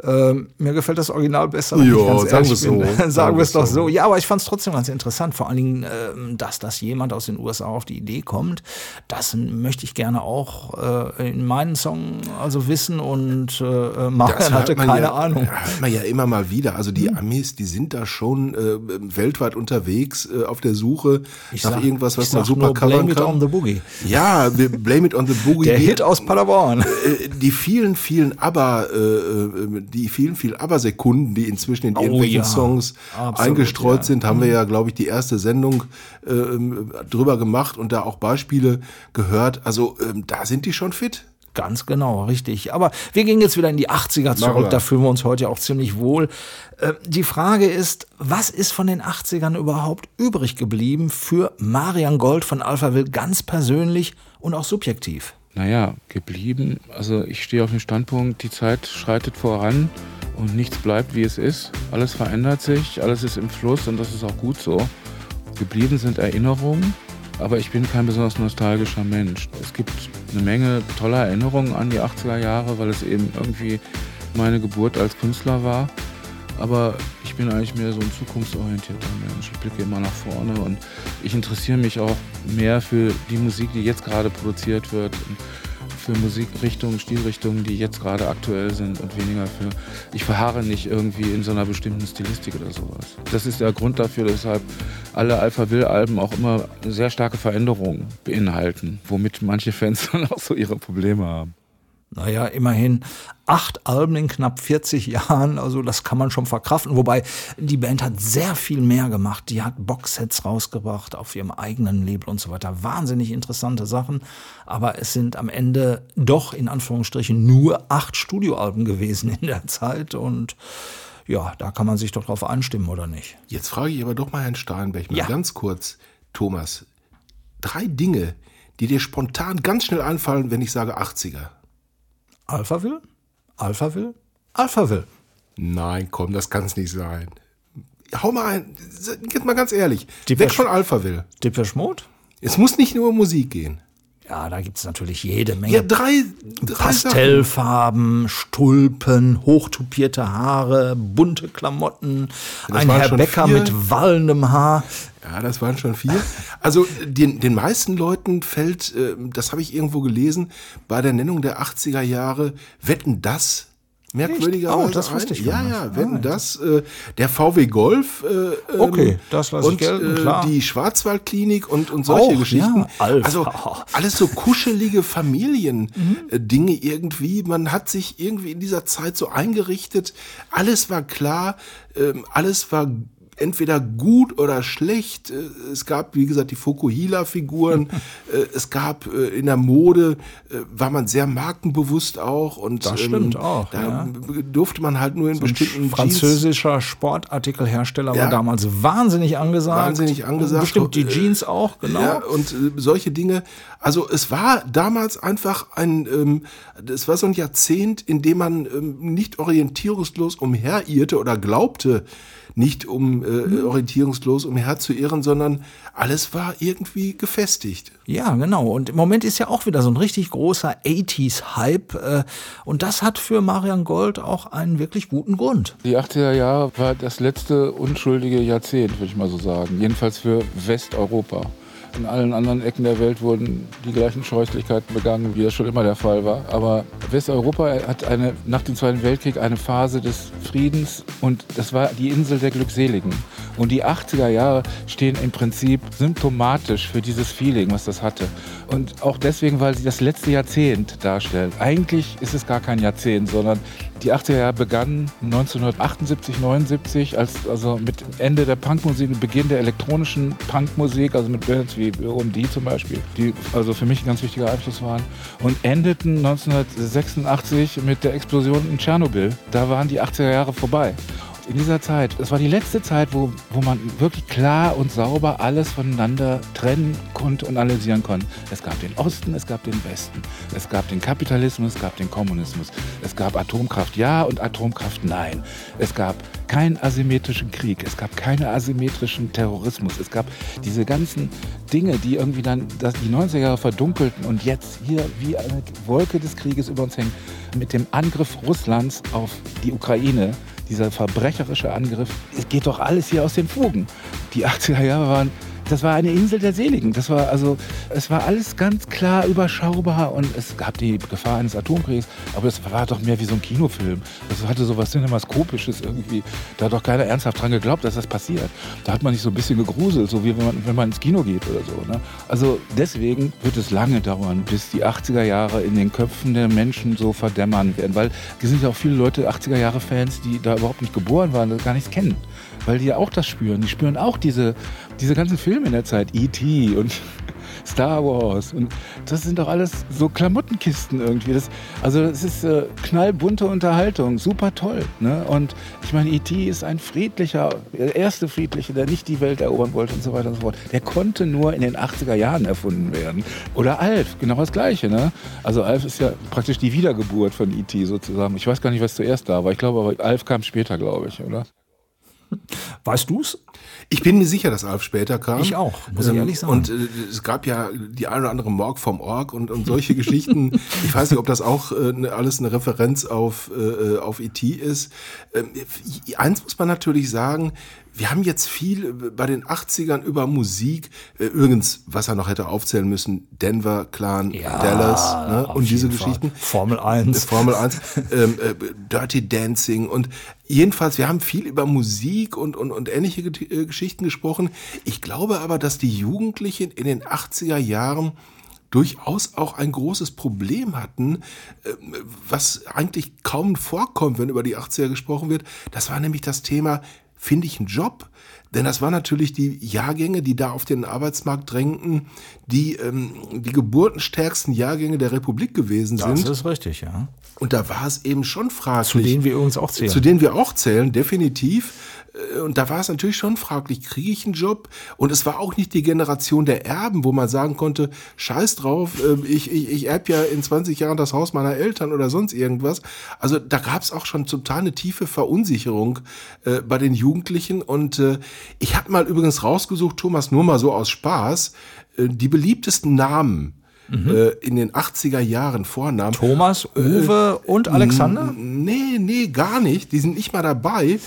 Ähm, mir gefällt das Original besser. wenn Ja, ich ganz sagen ehrlich wir's bin. so. Sagen wir es doch so. Ja, aber ich fand es trotzdem ganz interessant. Vor allen Dingen, ähm, dass das jemand aus den USA auf die Idee kommt. Das möchte ich gerne auch äh, in meinen Song also wissen und äh, Marian hatte hört man keine ja, Ahnung. Hört man ja immer mal wieder. Also die Amis, die sind da schon äh, weltweit unterwegs äh, auf der Suche Ich nach sag- irgendwas, was man super nur, covern Blame it kann. on the Boogie. Ja, blame it on the boogie. Der Die- Hit aus Paderborn. äh, die vielen, vielen Aber, äh, äh, die vielen, vielen Aber-Sekunden, die inzwischen in Oh irgendwelchen ja. Songs Absolut, eingestreut ja. sind, haben wir ja, glaube ich, die erste Sendung ähm, drüber gemacht und da auch Beispiele gehört. Also ähm, da sind die schon fit. Ganz genau, richtig. Aber wir gehen jetzt wieder in die 80er Machen zurück, da fühlen wir uns heute auch ziemlich wohl. Äh, Die Frage ist, was ist von den 80ern überhaupt übrig geblieben für Marian Gold von Alphaville ganz persönlich und auch subjektiv? Naja, geblieben. Also ich stehe auf dem Standpunkt, die Zeit schreitet voran und nichts bleibt, wie es ist. Alles verändert sich, alles ist im Fluss und das ist auch gut so. Geblieben sind Erinnerungen, aber ich bin kein besonders nostalgischer Mensch. Es gibt eine Menge toller Erinnerungen an die 80er Jahre, weil es eben irgendwie meine Geburt als Künstler war. Aber ich bin eigentlich mehr so ein zukunftsorientierter Mensch. Ich blicke immer nach vorne und ich interessiere mich auch mehr für die Musik, die jetzt gerade produziert wird. Und für Musikrichtungen, Stilrichtungen, die jetzt gerade aktuell sind und weniger für. Ich verharre nicht irgendwie in so einer bestimmten Stilistik oder sowas. Das ist der Grund dafür, weshalb alle Alpha-Will-Alben auch immer sehr starke Veränderungen beinhalten, womit manche Fans dann auch so ihre Probleme haben. Naja, immerhin acht Alben in knapp 40 Jahren, also das kann man schon verkraften. Wobei die Band hat sehr viel mehr gemacht. Die hat Boxsets rausgebracht auf ihrem eigenen Label und so weiter. Wahnsinnig interessante Sachen. Aber es sind am Ende doch in Anführungsstrichen nur acht Studioalben gewesen in der Zeit. Und ja, da kann man sich doch drauf einstimmen, oder nicht? Jetzt frage ich aber doch mal Herrn Steinbeck mal Ja. ganz kurz, Thomas, drei Dinge, die dir spontan ganz schnell einfallen, wenn ich sage 80er. Alphaville? Alphaville? Alphaville. Nein, komm, das kann es nicht sein. Hau mal ein, jetzt mal ganz ehrlich, Die weg von Alphaville. Depeche Mode? Es muss nicht nur um Musik gehen. Ja, da gibt's natürlich jede Menge. Ja, drei, drei Sachen. Pastellfarben, Stulpen, hochtupierte Haare, bunte Klamotten, Das ein Herr Bäcker vier. mit wallendem Haar. Ja, das waren schon vier. Also den, den meisten Leuten fällt, äh, das habe ich irgendwo gelesen, bei der Nennung der 80er Jahre, wetten das merkwürdigerweise Oh, das wusste ich Ja, ja, Ah, das. Äh, der VW Golf. Äh, ähm, Okay, das lasse ich und, gelten, äh. Die Schwarzwaldklinik und, und solche Auch, Geschichten. ja. Also alles so kuschelige Familiendinge Mhm. irgendwie. Man hat sich irgendwie in dieser Zeit so eingerichtet. Alles war klar, ähm, alles war entweder gut oder schlecht. Äh, Es gab, wie gesagt, die Fukuhila-Figuren. Äh, es gab äh, in der Mode, war man sehr markenbewusst auch. Und Das stimmt auch, Da ja. durfte man halt nur in bestimmten Jeans Französischer Sportartikelhersteller Ja. war damals wahnsinnig angesagt. Wahnsinnig angesagt. Bestimmt die Jeans auch, genau. Ja, und solche Dinge. Also es war damals einfach ein, ähm, es war so ein Jahrzehnt, in dem man ähm, nicht orientierungslos umherirrte oder glaubte, nicht um äh, Hm. orientierungslos umherzuirren, sondern alles war irgendwie gefestigt. Ja, genau. Und im Moment ist ja auch wieder so ein richtig großer 80s-Hype. äh, Und das hat für Marian Gold auch einen wirklich guten Grund. Die 80er Jahre war das letzte unschuldige Jahrzehnt, würde ich mal so sagen. Jedenfalls für Westeuropa. In allen anderen Ecken der Welt wurden die gleichen Scheußlichkeiten begangen, wie das schon immer der Fall war. Aber Westeuropa hat eine, nach dem Zweiten Weltkrieg eine Phase des Friedens und das war die Insel der Glückseligen. Und die 80er Jahre stehen im Prinzip symptomatisch für dieses Feeling, was das hatte. Und auch deswegen, weil sie das letzte Jahrzehnt darstellen. Eigentlich ist es gar kein Jahrzehnt, sondern die 80er Jahre begannen 1978, 79, als, also mit Ende der Punkmusik, mit Beginn der elektronischen Punkmusik, also mit Bands wie OMD zum Beispiel, die also für mich ein ganz wichtiger Einfluss waren, und endeten 1986 mit der Explosion in Tschernobyl. Da waren die 80er Jahre vorbei. In dieser Zeit, das war die letzte Zeit, wo, wo man wirklich klar und sauber alles voneinander trennen konnte und analysieren konnte. Es gab den Osten, es gab den Westen, es gab den Kapitalismus, es gab den Kommunismus, es gab Atomkraft ja und Atomkraft nein. Es gab keinen asymmetrischen Krieg, es gab keinen asymmetrischen Terrorismus, es gab diese ganzen Dinge, die irgendwie dann das, die 90er Jahre verdunkelten und jetzt hier wie eine Wolke des Krieges über uns hängen mit dem Angriff Russlands auf die Ukraine, dieser verbrecherische Angriff, es geht doch alles hier aus den Fugen. Die 80er Jahre waren das war eine Insel der Seligen. Das war also, es war alles ganz klar überschaubar und es gab die Gefahr eines Atomkriegs, aber es war doch mehr wie so ein Kinofilm. Das hatte so was Cinemaskopisches irgendwie. Da hat doch keiner ernsthaft dran geglaubt, dass das passiert. Da hat man sich so ein bisschen gegruselt, so wie wenn man, wenn man ins Kino geht oder so. Ne? Also deswegen wird es lange dauern, bis die 80er Jahre in den Köpfen der Menschen so verdämmern werden, weil es sind ja auch viele Leute 80er Jahre Fans, die da überhaupt nicht geboren waren, das gar nichts kennen, weil die ja auch das spüren. Die spüren auch diese diese ganzen Filme in der Zeit, E.T. und Star Wars und das sind doch alles so Klamottenkisten irgendwie. Das, also es ist äh, knallbunte Unterhaltung, super toll. Ne? Und ich meine, E.T. ist ein friedlicher, der erste Friedliche, der nicht die Welt erobern wollte und so weiter und so fort. Der konnte nur in den 80er Jahren erfunden werden. Oder Alf, genau das Gleiche. Ne? Also Alf ist ja praktisch die Wiedergeburt von E.T. sozusagen. Ich weiß gar nicht, was zuerst da war. Ich glaube aber, Alf kam später, glaube ich, oder? Weißt du's? Ich bin mir sicher, dass Alf später kam. Ich auch, muss ich Ähm, ehrlich sagen. Und äh, es gab ja die eine oder andere Morg vom Org und, und solche Geschichten. Ich weiß nicht, ob das auch äh, ne- alles eine Referenz auf, äh, auf E.T. ist. Ähm, eins muss man natürlich sagen, wir haben jetzt viel bei den 80ern über Musik, äh, übrigens, was er noch hätte aufzählen müssen, Denver, Clan, Dallas ne? und diese Fall. Geschichten. Formel 1. Formel 1, ähm, äh, Dirty Dancing und jedenfalls, wir haben viel über Musik und, und, und ähnliche äh, Geschichten gesprochen. Ich glaube aber, dass die Jugendlichen in den 80er Jahren durchaus auch ein großes Problem hatten, was eigentlich kaum vorkommt, wenn über die 80er gesprochen wird. Das war nämlich das Thema, finde ich einen Job? Denn das waren natürlich die Jahrgänge, die da auf den Arbeitsmarkt drängten, die ähm, die geburtenstärksten Jahrgänge der Republik gewesen Das sind. ist richtig, ja. Und da war es eben schon fraglich. Zu denen wir übrigens auch zählen. Zu denen wir auch zählen, definitiv. Äh, Und da war es natürlich schon fraglich, kriege ich einen Job? Und es war auch nicht die Generation der Erben, wo man sagen konnte, scheiß drauf, äh, ich, ich, ich erb ja in 20 Jahren das Haus meiner Eltern oder sonst irgendwas. Also da gab es auch schon zum Teil eine tiefe Verunsicherung äh, bei den Jugendlichen. Und äh, ich habe mal übrigens rausgesucht, Thomas, nur mal so aus Spaß, äh, die beliebtesten Namen äh, in den 80er Jahren Vornamen. Thomas, Uwe und Alexander? Nee, nee, gar nicht. Die sind nicht mal dabei.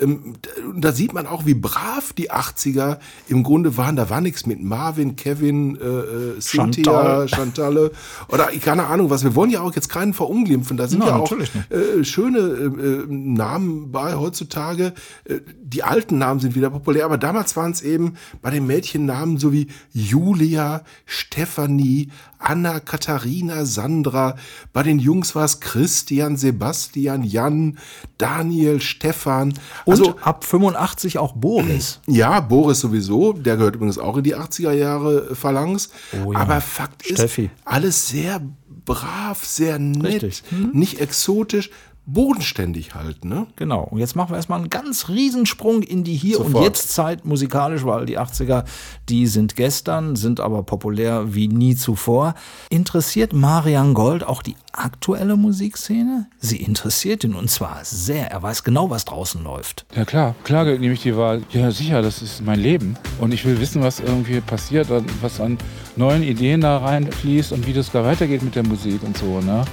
Ähm, da sieht man auch, wie brav die 80er im Grunde waren. Da war nichts mit Marvin, Kevin, äh, äh, Cynthia, Chantal. Chantalle oder keine Ahnung was. Wir wollen ja auch jetzt keinen verunglimpfen. Da sind Nein, ja auch äh, schöne äh, äh, Namen bei heutzutage. Äh, die alten Namen sind wieder populär, aber damals waren es eben bei den Mädchen Namen so wie Julia, Stephanie, Anna, Katharina, Sandra. Bei den Jungs war es Christian, Sebastian, Jan, Daniel, Stefan. Und Also ab 85 auch Boris. ja, Boris sowieso, der gehört übrigens auch in die 80er Jahre Phalanx. Oh ja. Aber Fakt ist, Steffi. alles sehr brav, sehr nett. Mhm. nicht exotisch, bodenständig halt, ne? Genau. Und jetzt machen wir erstmal einen ganz Riesensprung in die Hier- und Sofort. Jetzt-Zeit musikalisch, weil die 80er, die sind gestern, sind aber populär wie nie zuvor. Interessiert Marian Gold auch die aktuelle Musikszene? Sie interessiert ihn und zwar sehr. Er weiß genau, was draußen läuft. Ja klar, klar nehme ich die Wahl. Ja sicher, das ist mein Leben. Und ich will wissen, was irgendwie passiert, und was an neuen Ideen da reinfließt und wie das da weitergeht mit der Musik und so. Ne?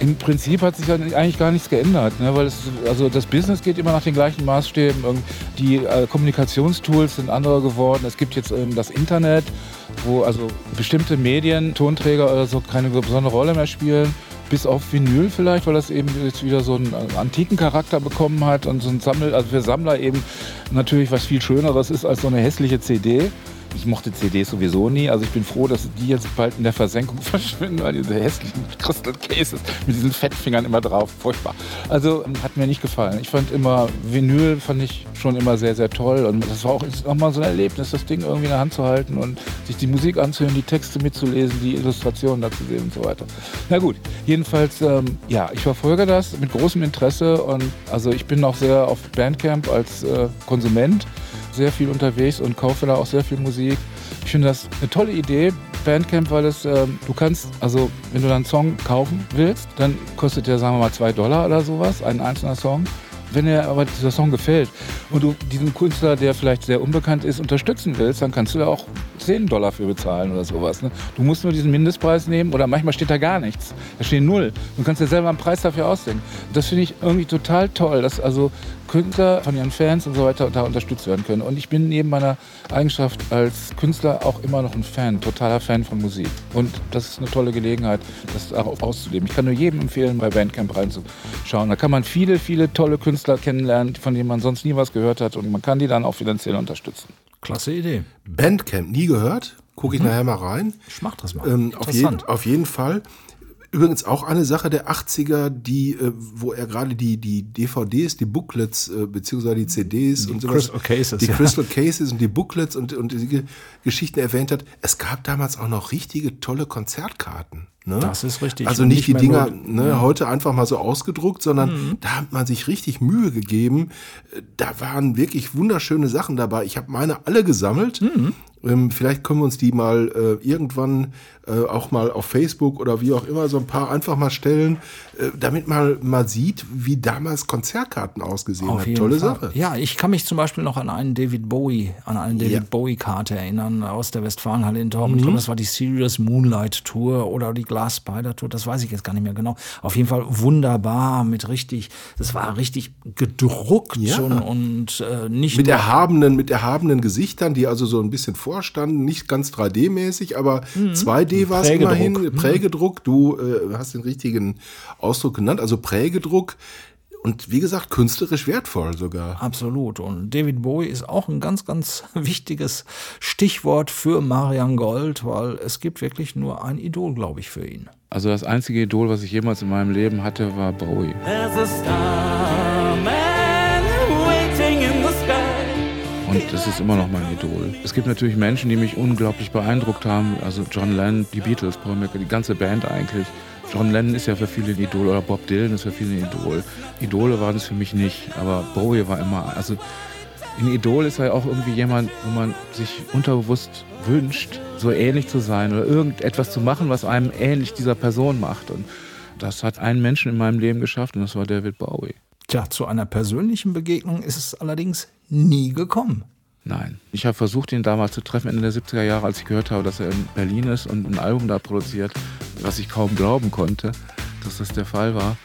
Im Prinzip hat sich eigentlich gar nichts geändert, ne? weil es, also das Business geht immer nach den gleichen Maßstäben. Die äh, Kommunikationstools sind andere geworden. Es gibt jetzt ähm, das Internet, wo also bestimmte Medien, Tonträger oder so keine besondere Rolle mehr spielen. Bis auf Vinyl vielleicht, weil das eben jetzt wieder so einen äh, antiken Charakter bekommen hat und so ein Sammel, also für Sammler eben natürlich was viel Schöneres ist als so eine hässliche CD. Ich mochte CDs sowieso nie. Also ich bin froh, dass die jetzt bald in der Versenkung verschwinden, weil diese hässlichen Crystal Cases mit diesen Fettfingern immer drauf. Furchtbar. Also ähm, hat mir nicht gefallen. Ich fand immer, Vinyl fand ich schon immer sehr, sehr toll. Und das war auch nochmal so ein Erlebnis, das Ding irgendwie in der Hand zu halten und sich die Musik anzuhören, die Texte mitzulesen, die Illustrationen dazu sehen und so weiter. Na gut, jedenfalls, ähm, ja, ich verfolge das mit großem Interesse und also ich bin auch sehr auf Bandcamp als äh, Konsument sehr viel unterwegs und kaufe da auch sehr viel Musik. Ich finde das eine tolle Idee, Bandcamp, weil es, ähm, du kannst, also wenn du dann einen Song kaufen willst, dann kostet der, sagen wir mal, zwei Dollar oder sowas, ein einzelner Song. Wenn dir aber dieser Song gefällt und du diesen Künstler, der vielleicht sehr unbekannt ist, unterstützen willst, dann kannst du da auch 10 Dollar für bezahlen oder sowas. Ne? Du musst nur diesen Mindestpreis nehmen oder manchmal steht da gar nichts. Da steht null. Du kannst dir selber einen Preis dafür ausdenken. Das finde ich irgendwie total toll, dass also Künstler von ihren Fans und so weiter da unterstützt werden können. Und ich bin neben meiner Eigenschaft als Künstler auch immer noch ein Fan, totaler Fan von Musik. Und das ist eine tolle Gelegenheit, das auch auszuleben. Ich kann nur jedem empfehlen, bei Bandcamp reinzuschauen. Da kann man viele, viele tolle Künstler kennenlernen, von denen man sonst nie was gehört hat. Und man kann die dann auch finanziell unterstützen. Klasse Idee. Bandcamp, nie gehört. Gucke ich nachher mal rein. Ich mach das mal. Ähm, auf, jeden, Interessant. auf jeden Fall. Übrigens auch eine Sache der 80er, die, äh, wo er gerade die, die DVDs, die Booklets, äh, beziehungsweise die CDs und sowas, Crystal Cases, die ja. Crystal Cases und die Booklets und, und die Ge- Geschichten erwähnt hat. Es gab damals auch noch richtige tolle Konzertkarten. Ne? Das ist richtig. Also nicht, nicht die Dinger ne, heute einfach mal so ausgedruckt, sondern Mhm. da hat man sich richtig Mühe gegeben. Äh, Da waren wirklich wunderschöne Sachen dabei. Ich habe meine alle gesammelt. Mhm. Ähm, vielleicht können wir uns die mal äh, irgendwann äh, auch mal auf Facebook oder wie auch immer so ein paar einfach mal stellen, äh, damit man mal sieht, wie damals Konzertkarten ausgesehen Auf hat. Tolle Fall. Sache. Ja, ich kann mich zum Beispiel noch an einen David Bowie, an eine David Ja. Bowie Karte erinnern aus der Westfalenhalle in Mhm. Torben. Ich glaube, das war die Serious Moonlight Tour oder die Glass Spider Tour. Das weiß ich jetzt gar nicht mehr genau. Auf jeden Fall wunderbar mit richtig, das war richtig gedruckt Ja. und, und äh, nicht Mit erhabenen, mit erhabenen Gesichtern, die also so ein bisschen vorstanden, nicht ganz 3D-mäßig, aber 2D war es Prägedruck. immerhin. Mhm. Prägedruck, du äh, hast den richtigen Ausdruck genannt, also Prägedruck. Und wie gesagt, künstlerisch wertvoll sogar. Absolut. Und David Bowie ist auch ein ganz, ganz wichtiges Stichwort für Marian Gold, weil es gibt wirklich nur ein Idol, glaube ich, für ihn. Also das einzige Idol, was ich jemals in meinem Leben hatte, war Bowie. There's a starman Und das ist immer noch mein Idol. Es gibt natürlich Menschen, die mich unglaublich beeindruckt haben. Also John Lennon, die Beatles, Paul McCartney, die ganze Band eigentlich. John Lennon ist ja für viele ein Idol oder Bob Dylan ist für viele ein Idol. Idole waren es für mich nicht, aber Bowie war immer, also ein Idol ist ja auch irgendwie jemand, wo man sich unterbewusst wünscht, so ähnlich zu sein oder irgendetwas zu machen, was einem ähnlich dieser Person macht. Und das hat einen Menschen in meinem Leben geschafft und das war David Bowie. Tja, zu einer persönlichen Begegnung ist es allerdings nie gekommen. Nein. Ich habe versucht, ihn damals zu treffen, Ende der 70er Jahre, als ich gehört habe, dass er in Berlin ist und ein Album da produziert, was ich kaum glauben konnte, dass das der Fall war.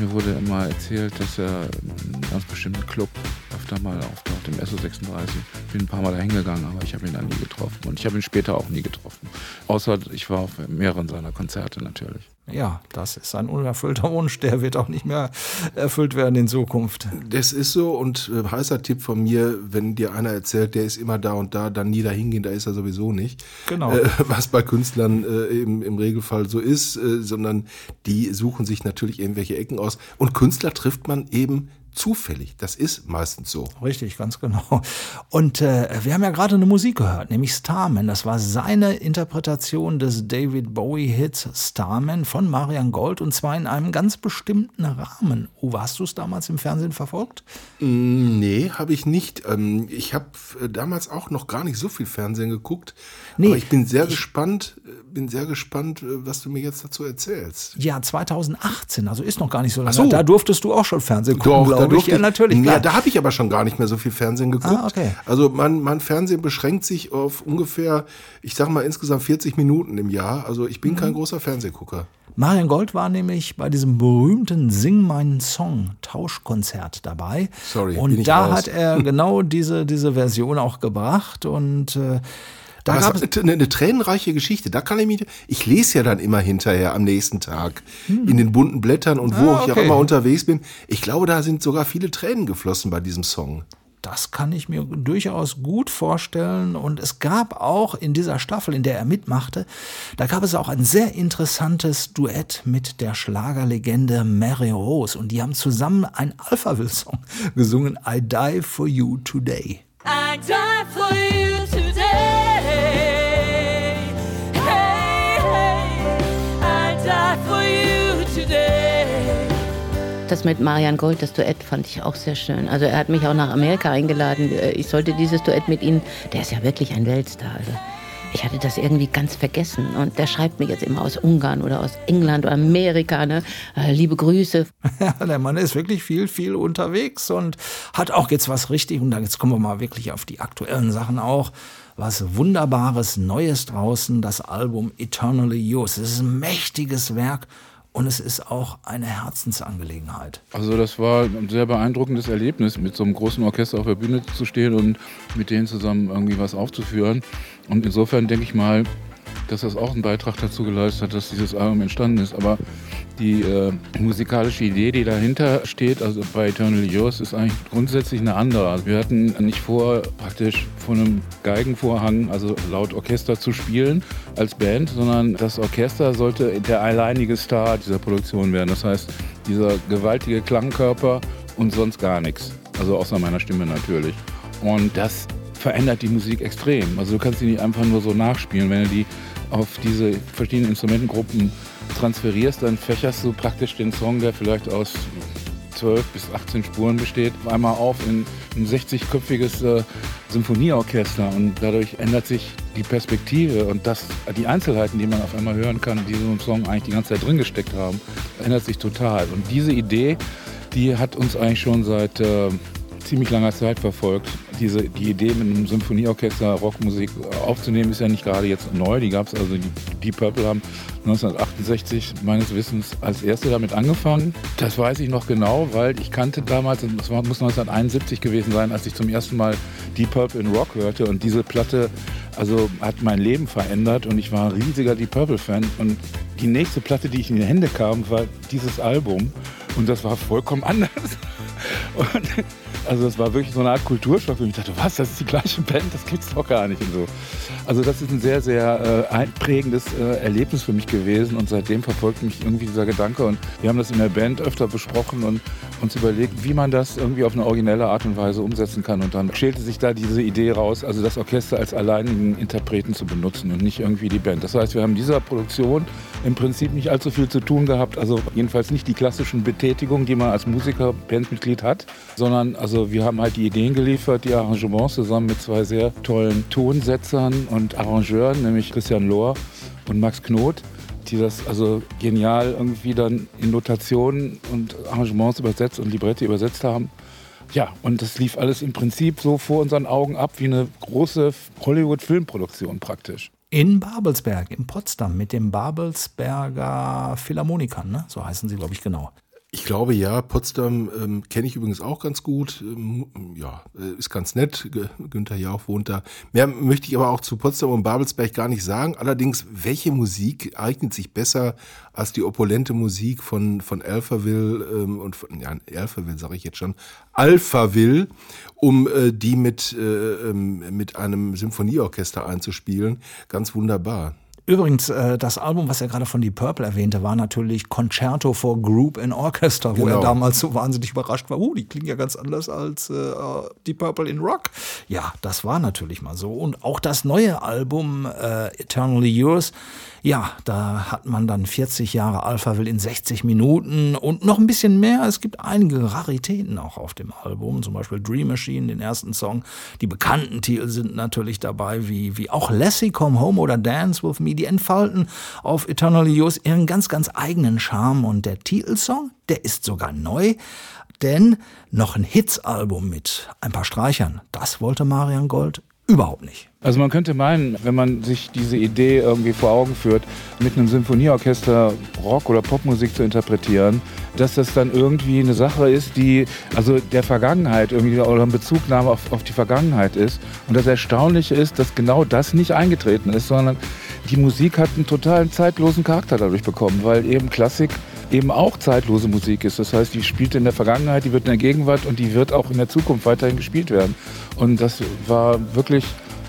Mir wurde immer erzählt, dass er in einem ganz bestimmten Club öfter mal auftaucht, im SO36. Ich bin ein paar Mal dahin gegangen, aber ich habe ihn dann nie getroffen. Und ich habe ihn später auch nie getroffen. Außer ich war auf mehreren seiner Konzerte natürlich. Ja, das ist ein unerfüllter Wunsch, der wird auch nicht mehr erfüllt werden in Zukunft. Das ist so und äh, heißer Tipp von mir, wenn dir einer erzählt, der ist immer da und da, dann nie da hingehen, da ist er sowieso nicht. Genau. Äh, was bei Künstlern äh, im, im Regelfall so ist, äh, sondern die suchen sich natürlich irgendwelche Ecken aus. Und Künstler trifft man eben zufällig. Das ist meistens so. Richtig, ganz genau. Und äh, wir haben ja gerade eine Musik gehört, nämlich Starman. Das war seine Interpretation des David Bowie-Hits Starman von Marian Gold und zwar in einem ganz bestimmten Rahmen. Uwe, hast du es damals im Fernsehen verfolgt? Nee, habe ich nicht. Ähm, ich habe äh, damals auch noch gar nicht so viel Fernsehen geguckt. Nee, aber ich bin sehr gespannt, äh, bin sehr gespannt, äh, was du mir jetzt dazu erzählst. Ja, 2018, also ist noch gar nicht so lange. So. Da durftest du auch schon Fernsehen gucken, da glaube ich. durfte Ja, natürlich. Ja, da habe ich aber schon gar nicht mehr so viel Fernsehen geguckt. Ah, okay. Also mein, mein Fernsehen beschränkt sich auf ungefähr, ich sag mal insgesamt 40 Minuten im Jahr. Also ich bin Mhm. kein großer Fernsehgucker. Marian Gold war nämlich bei diesem berühmten Sing meinen Song Tauschkonzert dabei. Sorry, bin und da raus. hat er genau diese, diese Version auch gebracht und äh, da gab es eine, eine tränenreiche Geschichte. Da kann ich mich, ich lese ja dann immer hinterher am nächsten Tag Hm. in den bunten Blättern und wo Ah, ich auch okay. immer unterwegs bin. Ich glaube, da sind sogar viele Tränen geflossen bei diesem Song. das kann ich mir durchaus gut vorstellen. Und es gab auch in dieser Staffel, in der er mitmachte, da gab es auch ein sehr interessantes Duett mit der Schlagerlegende Mary Rose. Und die haben zusammen einen Alphaville-Song gesungen, I Die For You Today. I die for you Das mit Marian Gold, das Duett, fand ich auch sehr schön. Also er hat mich auch nach Amerika eingeladen. Ich sollte dieses Duett mit ihm, der ist ja wirklich ein Weltstar. Also ich hatte das irgendwie ganz vergessen. Und der schreibt mir jetzt immer aus Ungarn oder aus England oder Amerika. Ne? Äh, Liebe Grüße. Ja, der Mann ist wirklich viel, viel unterwegs und hat auch jetzt was richtig. Und dann jetzt kommen wir mal wirklich auf die aktuellen Sachen auch. Was Wunderbares, Neues draußen, das Album Eternally Yours. Es ist ein mächtiges Werk und es ist auch eine Herzensangelegenheit. Also das war ein sehr beeindruckendes Erlebnis, mit so einem großen Orchester auf der Bühne zu stehen und mit denen zusammen irgendwie was aufzuführen. Und insofern denke ich mal, dass das auch einen Beitrag dazu geleistet hat, dass dieses Album entstanden ist. Aber die äh, musikalische Idee, die dahinter steht, also bei Eternally Yours, ist eigentlich grundsätzlich eine andere. Also wir hatten nicht vor, praktisch vor einem Geigenvorhang, also laut Orchester zu spielen als Band, sondern das Orchester sollte der alleinige Star dieser Produktion werden. Das heißt, dieser gewaltige Klangkörper und sonst gar nichts. Also außer meiner Stimme natürlich. Und das verändert die Musik extrem. Also du kannst sie nicht einfach nur so nachspielen. Wenn du die auf diese verschiedenen Instrumentengruppen transferierst, dann fächerst du praktisch den Song, der vielleicht aus 12 bis 18 Spuren besteht, einmal auf in ein 60-köpfiges äh, Symphonieorchester und dadurch ändert sich die Perspektive und das, die Einzelheiten, die man auf einmal hören kann, die so im Song eigentlich die ganze Zeit drin gesteckt haben, ändert sich total. Und diese Idee, die hat uns eigentlich schon seit äh, ziemlich langer Zeit verfolgt. Diese, die Idee, mit einem Symphonieorchester Rockmusik aufzunehmen, ist ja nicht gerade jetzt neu. Die gab es also, die Deep Purple haben 1968 meines Wissens als erste damit angefangen. Das weiß ich noch genau, weil ich kannte damals, das war, muss 1971 gewesen sein, als ich zum ersten Mal Deep Purple in Rock hörte und diese Platte also hat mein Leben verändert und ich war ein riesiger Deep Purple Fan und die nächste Platte, die ich in die Hände kam, war dieses Album und das war vollkommen anders. Und also es war wirklich so eine Art Kulturschock. Und ich dachte, was, das ist die gleiche Band, das gibt's doch gar nicht. Und so. Also das ist ein sehr, sehr äh, einprägendes äh, Erlebnis für mich gewesen. Und seitdem verfolgt mich irgendwie dieser Gedanke. Und wir haben das in der Band öfter besprochen und uns überlegt, wie man das irgendwie auf eine originelle Art und Weise umsetzen kann. Und dann schälte sich da diese Idee raus, also das Orchester als alleinigen Interpreten zu benutzen und nicht irgendwie die Band. Das heißt, wir haben dieser Produktion im Prinzip nicht allzu viel zu tun gehabt. Also jedenfalls nicht die klassischen Betätigungen, die man als Musiker, Bandmitglied hat, sondern also wir haben halt die Ideen geliefert, die Arrangements zusammen mit zwei sehr tollen Tonsetzern und Arrangeuren, nämlich Christian Lohr und Max Knoth die das also genial irgendwie dann in Notationen und Arrangements übersetzt und Libretti übersetzt haben. Ja, und das lief alles im Prinzip so vor unseren Augen ab wie eine große Hollywood-Filmproduktion praktisch. In Babelsberg, in Potsdam, mit dem Babelsberger Philharmonikern, ne? so heißen sie, glaube ich, genau. Ich glaube ja, Potsdam ähm, kenne ich übrigens auch ganz gut. Ähm, ja, äh, ist ganz nett. Günther Jauch wohnt da. Mehr möchte ich aber auch zu Potsdam und Babelsberg gar nicht sagen. Allerdings, welche Musik eignet sich besser als die opulente Musik von, von Alphaville ähm, und von, ja, Alphaville sage ich jetzt schon, Alphaville, um äh, die mit, äh, ähm, mit einem Symphonieorchester einzuspielen. Ganz wunderbar. Übrigens, äh, das Album, was er gerade von Deep Purple erwähnte, war natürlich Concerto for Group and Orchestra, wo Genau. er damals so wahnsinnig überrascht war. Uh, die klingen ja ganz anders als äh, Deep Purple in Rock. Ja, das war natürlich mal so. Und auch das neue Album äh, Eternally Yours, ja, da hat man dann 40 Jahre Alphaville in 60 Minuten und noch ein bisschen mehr. Es gibt einige Raritäten auch auf dem Album, zum Beispiel Dream Machine, den ersten Song. Die bekannten Titel sind natürlich dabei, wie, wie auch Lassie Come Home oder Dance With Me. Die entfalten auf Eternally Yours ihren ganz, ganz eigenen Charme. Und der Titelsong, der ist sogar neu. Denn noch ein Hits-Album mit ein paar Streichern, das wollte Marian Gold überhaupt nicht. Also man könnte meinen, wenn man sich diese Idee irgendwie vor Augen führt, mit einem Symphonieorchester Rock- oder Popmusik zu interpretieren, dass das dann irgendwie eine Sache ist, die also der Vergangenheit irgendwie oder eine Bezugnahme auf, auf die Vergangenheit ist. Und das Erstaunliche ist, dass genau das nicht eingetreten ist, sondern die Musik hat einen totalen zeitlosen Charakter dadurch bekommen, weil eben Klassik eben auch zeitlose Musik ist. Das heißt, die spielt in der Vergangenheit, die wird in der Gegenwart und die wird auch in der Zukunft weiterhin gespielt werden. Und das war wirklich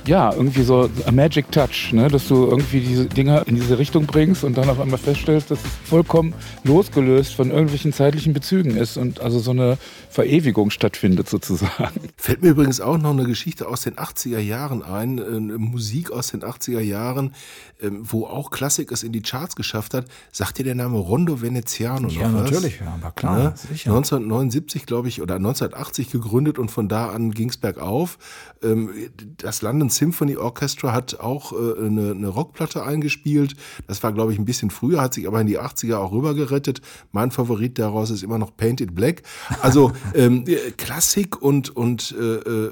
ja, irgendwie so a magic touch, ne? dass du irgendwie diese Dinger in diese Richtung bringst und dann auf einmal feststellst, dass es vollkommen losgelöst von irgendwelchen zeitlichen Bezügen ist und also so eine Verewigung stattfindet sozusagen. Fällt mir übrigens auch noch eine Geschichte aus den 80er Jahren ein, äh, Musik aus den 80er Jahren, ähm, wo auch Klassik es in die Charts geschafft hat. Sagt dir der Name Rondo Veneziano Ja, noch was? natürlich, ja, aber klar, Ne? sicher. 1979, glaube ich, oder 1980 gegründet und von da an ging es bergauf. Ähm, Das London Symphony Orchestra hat auch äh, eine, eine Rockplatte eingespielt. Das war, glaube ich, ein bisschen früher, hat sich aber in die 80er auch rübergerettet. Mein Favorit daraus ist immer noch Painted Black. Also ähm, äh, Klassik und, und äh, äh,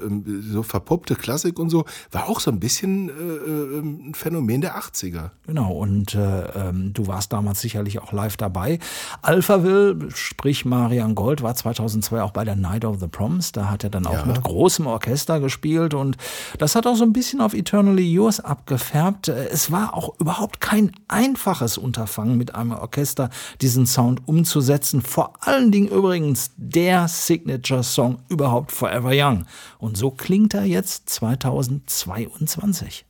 so verpoppte Klassik und so war auch so ein bisschen äh, äh, ein Phänomen der 80er. Genau, und äh, ähm, du warst damals sicherlich auch live dabei. Alphaville, sprich Marian Gold, war 2002 auch bei der Night of the Proms. Da hat er dann auch Ja. mit großem Orchester gespielt und das hat auch so ein bisschen auf Eternally Yours abgefärbt. Äh, Es war auch überhaupt kein einfaches Unterfangen, mit einem Orchester diesen Sound umzusetzen. Vor allen Dingen übrigens der Signature-Song überhaupt Forever Young. Und so klingt er jetzt 2022.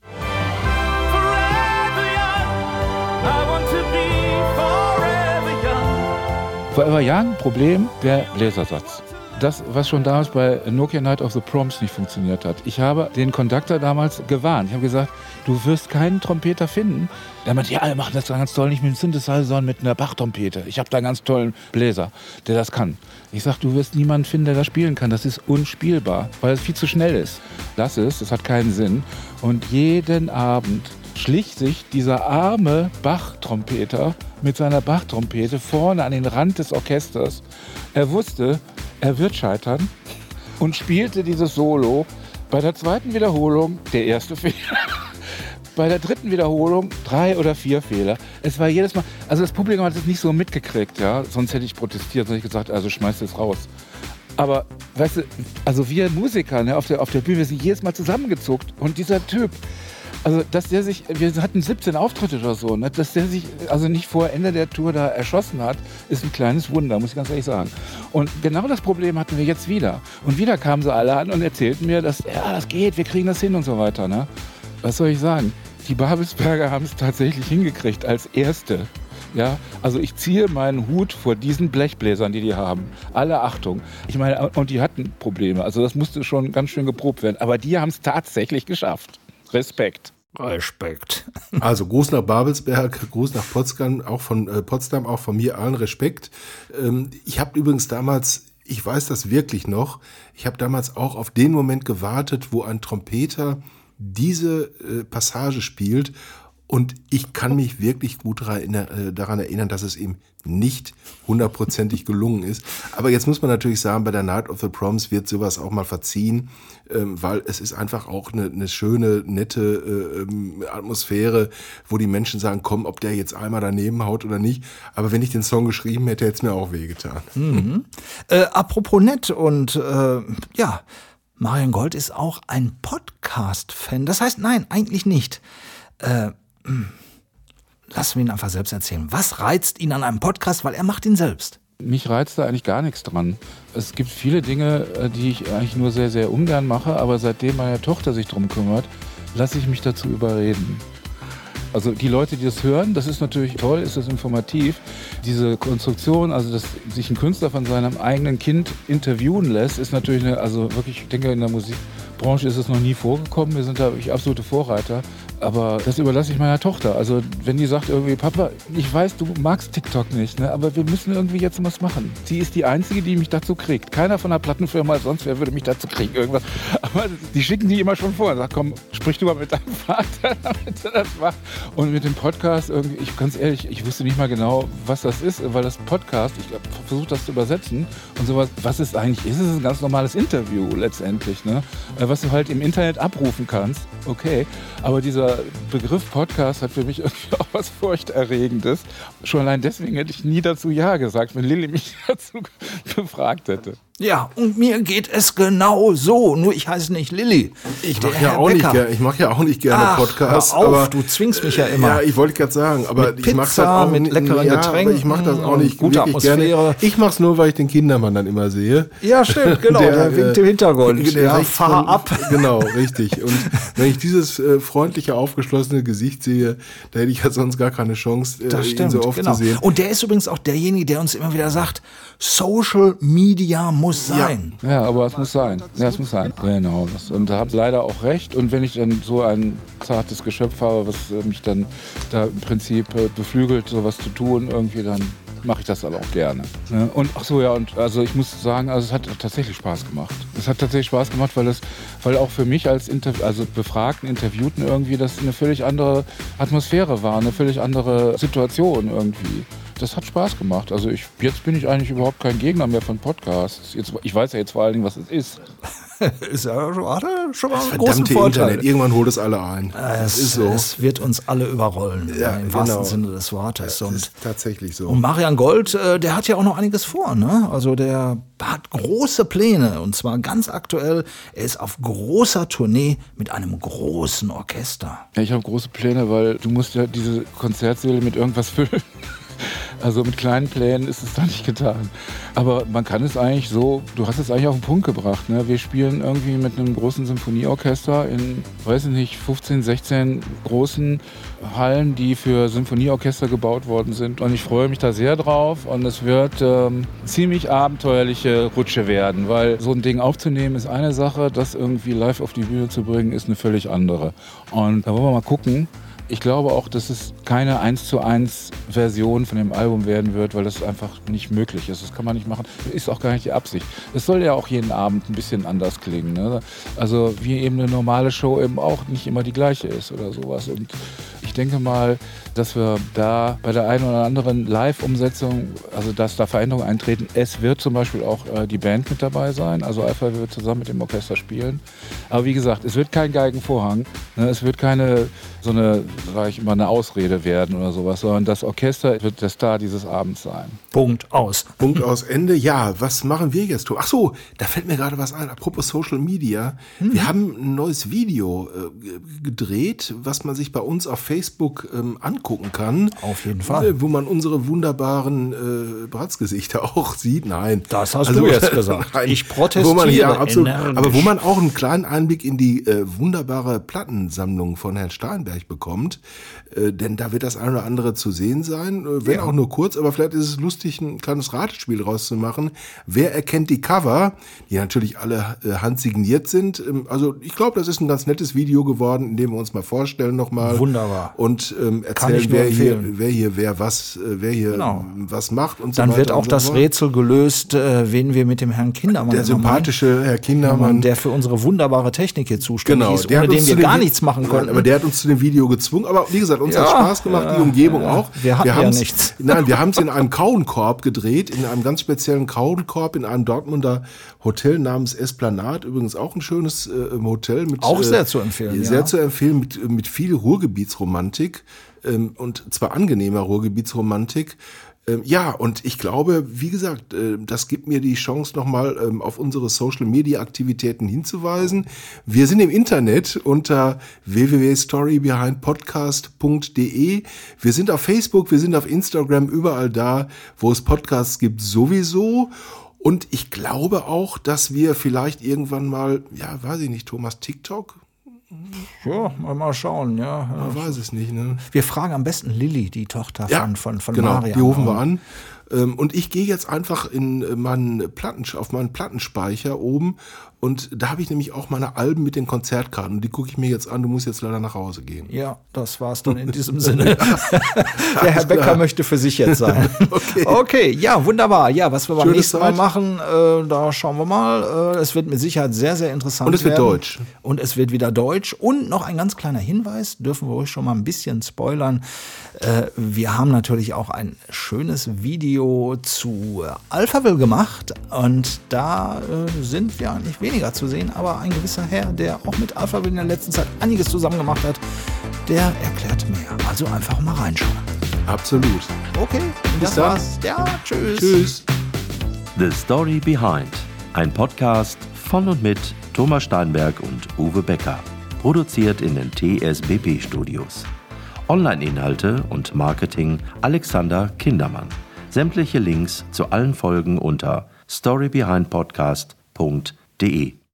Forever young. Forever Problem, der Bläsersatz. Das, was schon damals bei Nokia Night of the Proms nicht funktioniert hat. Ich habe den Conductor damals gewarnt. Ich habe gesagt, du wirst keinen Trompeter finden. Der meinte, ja, wir machen das ganz toll, nicht mit dem Synthesizer, sondern mit einer Bachtrompete. Ich habe da einen ganz tollen Bläser, der das kann. Ich sage, du wirst niemanden finden, der das spielen kann. Das ist unspielbar, weil es viel zu schnell ist. Lass es, das hat keinen Sinn. Und jeden Abend schlich sich dieser arme Bach-Trompeter mit seiner Bach-Trompete vorne an den Rand des Orchesters. Er wusste, er wird scheitern und spielte dieses Solo. Bei der zweiten Wiederholung der erste Fehler. Bei der dritten Wiederholung drei oder vier Fehler. Es war jedes Mal, also das Publikum hat es nicht so mitgekriegt, ja. Sonst hätte ich protestiert, sonst hätte ich gesagt, also schmeißt es raus. Aber, weißt du, also wir Musiker ne, auf, der, auf der Bühne, wir sind jedes Mal zusammengezuckt. Und dieser Typ, also dass der sich, wir hatten 17 Auftritte oder so, ne, dass der sich also nicht vor Ende der Tour da erschossen hat, ist ein kleines Wunder, muss ich ganz ehrlich sagen. Und genau das Problem hatten wir jetzt wieder. Und wieder kamen sie alle an und erzählten mir, dass, ja, das geht, wir kriegen das hin und so weiter. Ne? Was soll ich sagen? Die Babelsberger haben es tatsächlich hingekriegt als Erste. Ja, also ich ziehe meinen Hut vor diesen Blechbläsern, die die haben. Alle Achtung. Ich meine, und die hatten Probleme. Also das musste schon ganz schön geprobt werden. Aber die haben es tatsächlich geschafft. Respekt. Respekt. Also Gruß nach Babelsberg, Gruß nach Potsdam, auch von äh, Potsdam, auch von mir allen Respekt. Ähm, ich habe übrigens damals, ich weiß das wirklich noch, ich habe damals auch auf den Moment gewartet, wo ein Trompeter diese äh, Passage spielt und ich kann mich wirklich gut daran erinnern, äh, daran erinnern, dass es ihm nicht hundertprozentig gelungen ist. Aber jetzt muss man natürlich sagen, bei der Night of the Proms wird sowas auch mal verziehen, ähm, weil es ist einfach auch eine, eine schöne, nette äh, ähm, Atmosphäre, wo die Menschen sagen, komm, ob der jetzt einmal daneben haut oder nicht. Aber wenn ich den Song geschrieben hätte, hätte es mir auch wehgetan. Mhm. Äh, apropos nett und äh, ja, Marian Gold ist auch ein Podcast-Fan. Das heißt, nein, eigentlich nicht. Äh. lassen wir ihn einfach selbst erzählen. Was reizt ihn an einem Podcast? Weil er macht ihn selbst. Mich reizt da eigentlich gar nichts dran. Es gibt viele Dinge, äh, die ich eigentlich nur sehr, sehr ungern mache, aber seitdem meine Tochter sich darum kümmert, lasse ich mich dazu überreden. Also die Leute, die das hören, das ist natürlich toll, ist das informativ. Diese Konstruktion, also dass sich ein Künstler von seinem eigenen Kind interviewen lässt, ist natürlich eine, also wirklich, ich denke, in der Musikbranche ist es noch nie vorgekommen. Wir sind da wirklich absolute Vorreiter. Aber das überlasse ich meiner Tochter. Also wenn die sagt irgendwie, Papa, ich weiß, du magst TikTok nicht, ne? aber wir müssen irgendwie jetzt was machen. Sie ist die Einzige, die mich dazu kriegt. Keiner von der Plattenfirma, sonst wer würde mich dazu kriegen, irgendwas. Aber die schicken die immer schon vor sagen, komm, sprich du mal mit deinem Vater, damit er das macht. Und mit dem Podcast, irgendwie, ich ganz ehrlich, ich wusste nicht mal genau, was das ist, weil das Podcast, ich versuche das zu übersetzen und sowas, was es eigentlich ist, ist ein ganz normales Interview letztendlich, ne? Äh, was du halt im Internet abrufen kannst, okay. Aber dieser Begriff Podcast hat für mich irgendwie auch was Furchterregendes. Schon allein deswegen hätte ich nie dazu Ja gesagt, wenn Lilly mich dazu befragt hätte. Ja, und mir geht es genau so. Nur ich heiße nicht Lilly. Ich Der mache ja, auch nicht ich mach ja auch nicht gerne Ach, Podcasts. hör auf, aber, du zwingst mich ja immer. Ja, ich wollte gerade sagen, aber Mit ich mache das Pizza, auch mit nicht- leckeren ja, Getränken Ich mache das auch nicht gute wirklich Atmosphäre. gerne. Ich mache es nur, weil ich den Kindermann dann immer sehe. Ja, stimmt, genau. Der, winkt äh, im Hintergrund. der Ja, fahr von- ab. Genau, richtig. Und wenn ich dieses äh, freundliche, aufgeschlossene Gesicht sehe, da hätte ich ja sonst gar keine Chance, äh, Das ihn stimmt, so oft genau. zu sehen. Und der ist übrigens auch derjenige, der uns immer wieder sagt, Social Media muss sein. Ja, aber es muss sein. Ja, es muss sein. Genau. Und da habt ihr leider auch recht. Und wenn ich dann so ein zartes Geschöpf habe, was äh, mich dann da im Prinzip äh, beflügelt, sowas zu tun, irgendwie, dann mache ich das dann auch gerne. Ne? Und ach so, ja, und also ich muss sagen, also es hat tatsächlich Spaß gemacht. Es hat tatsächlich Spaß gemacht, weil es, weil auch für mich als Interv also befragten Interviewten irgendwie das eine völlig andere Atmosphäre war, eine völlig andere Situation irgendwie. Das hat Spaß gemacht. Also ich, jetzt bin ich eigentlich überhaupt kein Gegner mehr von Podcasts. Jetzt, ich weiß ja jetzt vor allen Dingen, was es ist. Ist ja schon, hat er schon mal einen großen Verdammte Vorteil. Internet, irgendwann holt es alle ein. Es, das ist so. es wird uns alle überrollen, Ja, im genau. wahrsten Sinne des Wortes. Das Und, ist tatsächlich so. und Marian Gold, äh, der hat ja auch noch einiges vor. Ne? Also der hat große Pläne und zwar ganz aktuell. Er ist auf großer Tournee mit einem großen Orchester. Ja, ich habe große Pläne, weil du musst ja diese Konzertsäle mit irgendwas füllen. Also mit kleinen Plänen ist es da nicht getan. Aber man kann es eigentlich so, du hast es eigentlich auf den Punkt gebracht. Ne? Wir spielen irgendwie mit einem großen Symphonieorchester in, weiß ich nicht, 15, 16 großen Hallen, die für Symphonieorchester gebaut worden sind. Und ich freue mich da sehr drauf. Und es wird ähm, ziemlich abenteuerliche Rutsche werden, weil so ein Ding aufzunehmen ist eine Sache, das irgendwie live auf die Bühne zu bringen ist eine völlig andere. Und da wollen wir mal gucken. Ich glaube auch, dass es keine 1 zu 1 Version von dem Album werden wird, weil das einfach nicht möglich ist. Das kann man nicht machen. Ist auch gar nicht die Absicht. Es soll ja auch jeden Abend ein bisschen anders klingen. Ne? Also wie eben eine normale Show eben auch nicht immer die gleiche ist oder sowas. Und denke mal, dass wir da bei der einen oder anderen Live-Umsetzung, also dass da Veränderungen eintreten. Es wird zum Beispiel auch äh, die Band mit dabei sein. Also Alpha wird zusammen mit dem Orchester spielen. Aber wie gesagt, es wird kein Geigenvorhang. Ne? Es wird keine so eine, sage ich immer, eine Ausrede werden oder sowas, sondern das Orchester wird der Star dieses Abends sein. Punkt aus. Punkt aus Ende. Ja, was machen wir jetzt? Ach so, da fällt mir gerade was ein. Apropos Social Media. Wir haben ein neues Video äh, gedreht, was man sich bei uns auf Facebook ähm, angucken kann. Auf jeden Fall. Äh, Wo man unsere wunderbaren äh, Bratsgesichter auch sieht. Nein. Das hast du jetzt gesagt. Ich Wo man, ja, protestiere absolut, energisch. aber wo man auch einen kleinen Einblick in die äh, wunderbare Plattensammlung von Herrn Steinberg bekommt. Äh, denn da wird das eine oder andere zu sehen sein, äh, wenn auch nur kurz, aber vielleicht ist es lustig, ein kleines Ratespiel rauszumachen. Wer erkennt die Cover, die natürlich alle äh, handsigniert sind? Ähm, also ich glaube, das ist ein ganz nettes Video geworden, in dem wir uns mal vorstellen nochmal. Wunderbar. Und ähm, erzählen, wer hier, wer hier, wer was, äh, wer hier Genau. was macht und so Dann wird auch so das. Rätsel gelöst, äh, wen wir mit dem Herrn Kindermann Der sympathische Herr Kindermann. Der für unsere wunderbare Technik hier zuständig ist, der ohne den wir gar nichts machen konnten. aber der hat uns zu dem Video gezwungen. Aber wie gesagt, uns Ja, hat Spaß gemacht, ja, die Umgebung ja. auch. Wir hatten ja haben's- nichts. Nein, wir haben es in einem Kauenkorb gedreht, in einem ganz speziellen Kauenkorb, in einem Dortmunder Hotel namens Esplanade. Übrigens auch ein schönes äh, Hotel. Mit, Auch äh, sehr zu empfehlen, Sehr ja. zu empfehlen, mit, mit viel Ruhrgebietsromantik. Ähm, und zwar angenehmer Ruhrgebietsromantik. Ähm, Ja, und ich glaube, wie gesagt, äh, das gibt mir die Chance, nochmal ähm, auf unsere Social-Media-Aktivitäten hinzuweisen. Wir sind im Internet unter www.storybehindpodcast.de. Wir sind auf Facebook, wir sind auf Instagram, überall da, wo es Podcasts gibt, sowieso. Und ich glaube auch, dass wir vielleicht irgendwann mal, ja, weiß ich nicht, Thomas, TikTok? Ja, mal, schauen, ja. Man weiß es nicht, ne? Wir fragen am besten Lilly, die Tochter Ja, von, von, von genau, Marian. die rufen wir an. Ähm, Und ich gehe jetzt einfach in äh, meinen Platten, auf meinen Plattenspeicher oben und da habe ich nämlich auch meine Alben mit den Konzertkarten. Und die gucke ich mir jetzt an. Du musst jetzt leider nach Hause gehen. Ja, das war's dann in diesem Sinne. Der Herr Becker möchte für sich jetzt sein. Okay. okay, ja, wunderbar. Ja, was wir beim Schöne nächsten Mal machen, äh, da schauen wir mal. Äh, es wird mit Sicherheit sehr, sehr interessant Und es wird werden. deutsch. Und es wird wieder deutsch. Und noch ein ganz kleiner Hinweis, dürfen wir euch schon mal ein bisschen spoilern. Äh, wir haben natürlich auch ein schönes Video zu Alphaville gemacht. Und da äh, sind wir eigentlich weniger zu sehen, aber ein gewisser Herr, der auch mit Alphabet in der letzten Zeit einiges zusammen gemacht hat, der erklärt mehr. Also einfach mal reinschauen. Absolut. Okay, Bis das dann. war's. Ja, tschüss. Tschüss. The Story Behind. Ein Podcast von und mit Thomas Steinberg und Uwe Becker. Produziert in den TSBP Studios. Online-Inhalte und Marketing Alexander Kindermann. Sämtliche Links zu allen Folgen unter storybehindpodcast.com www.ftf.de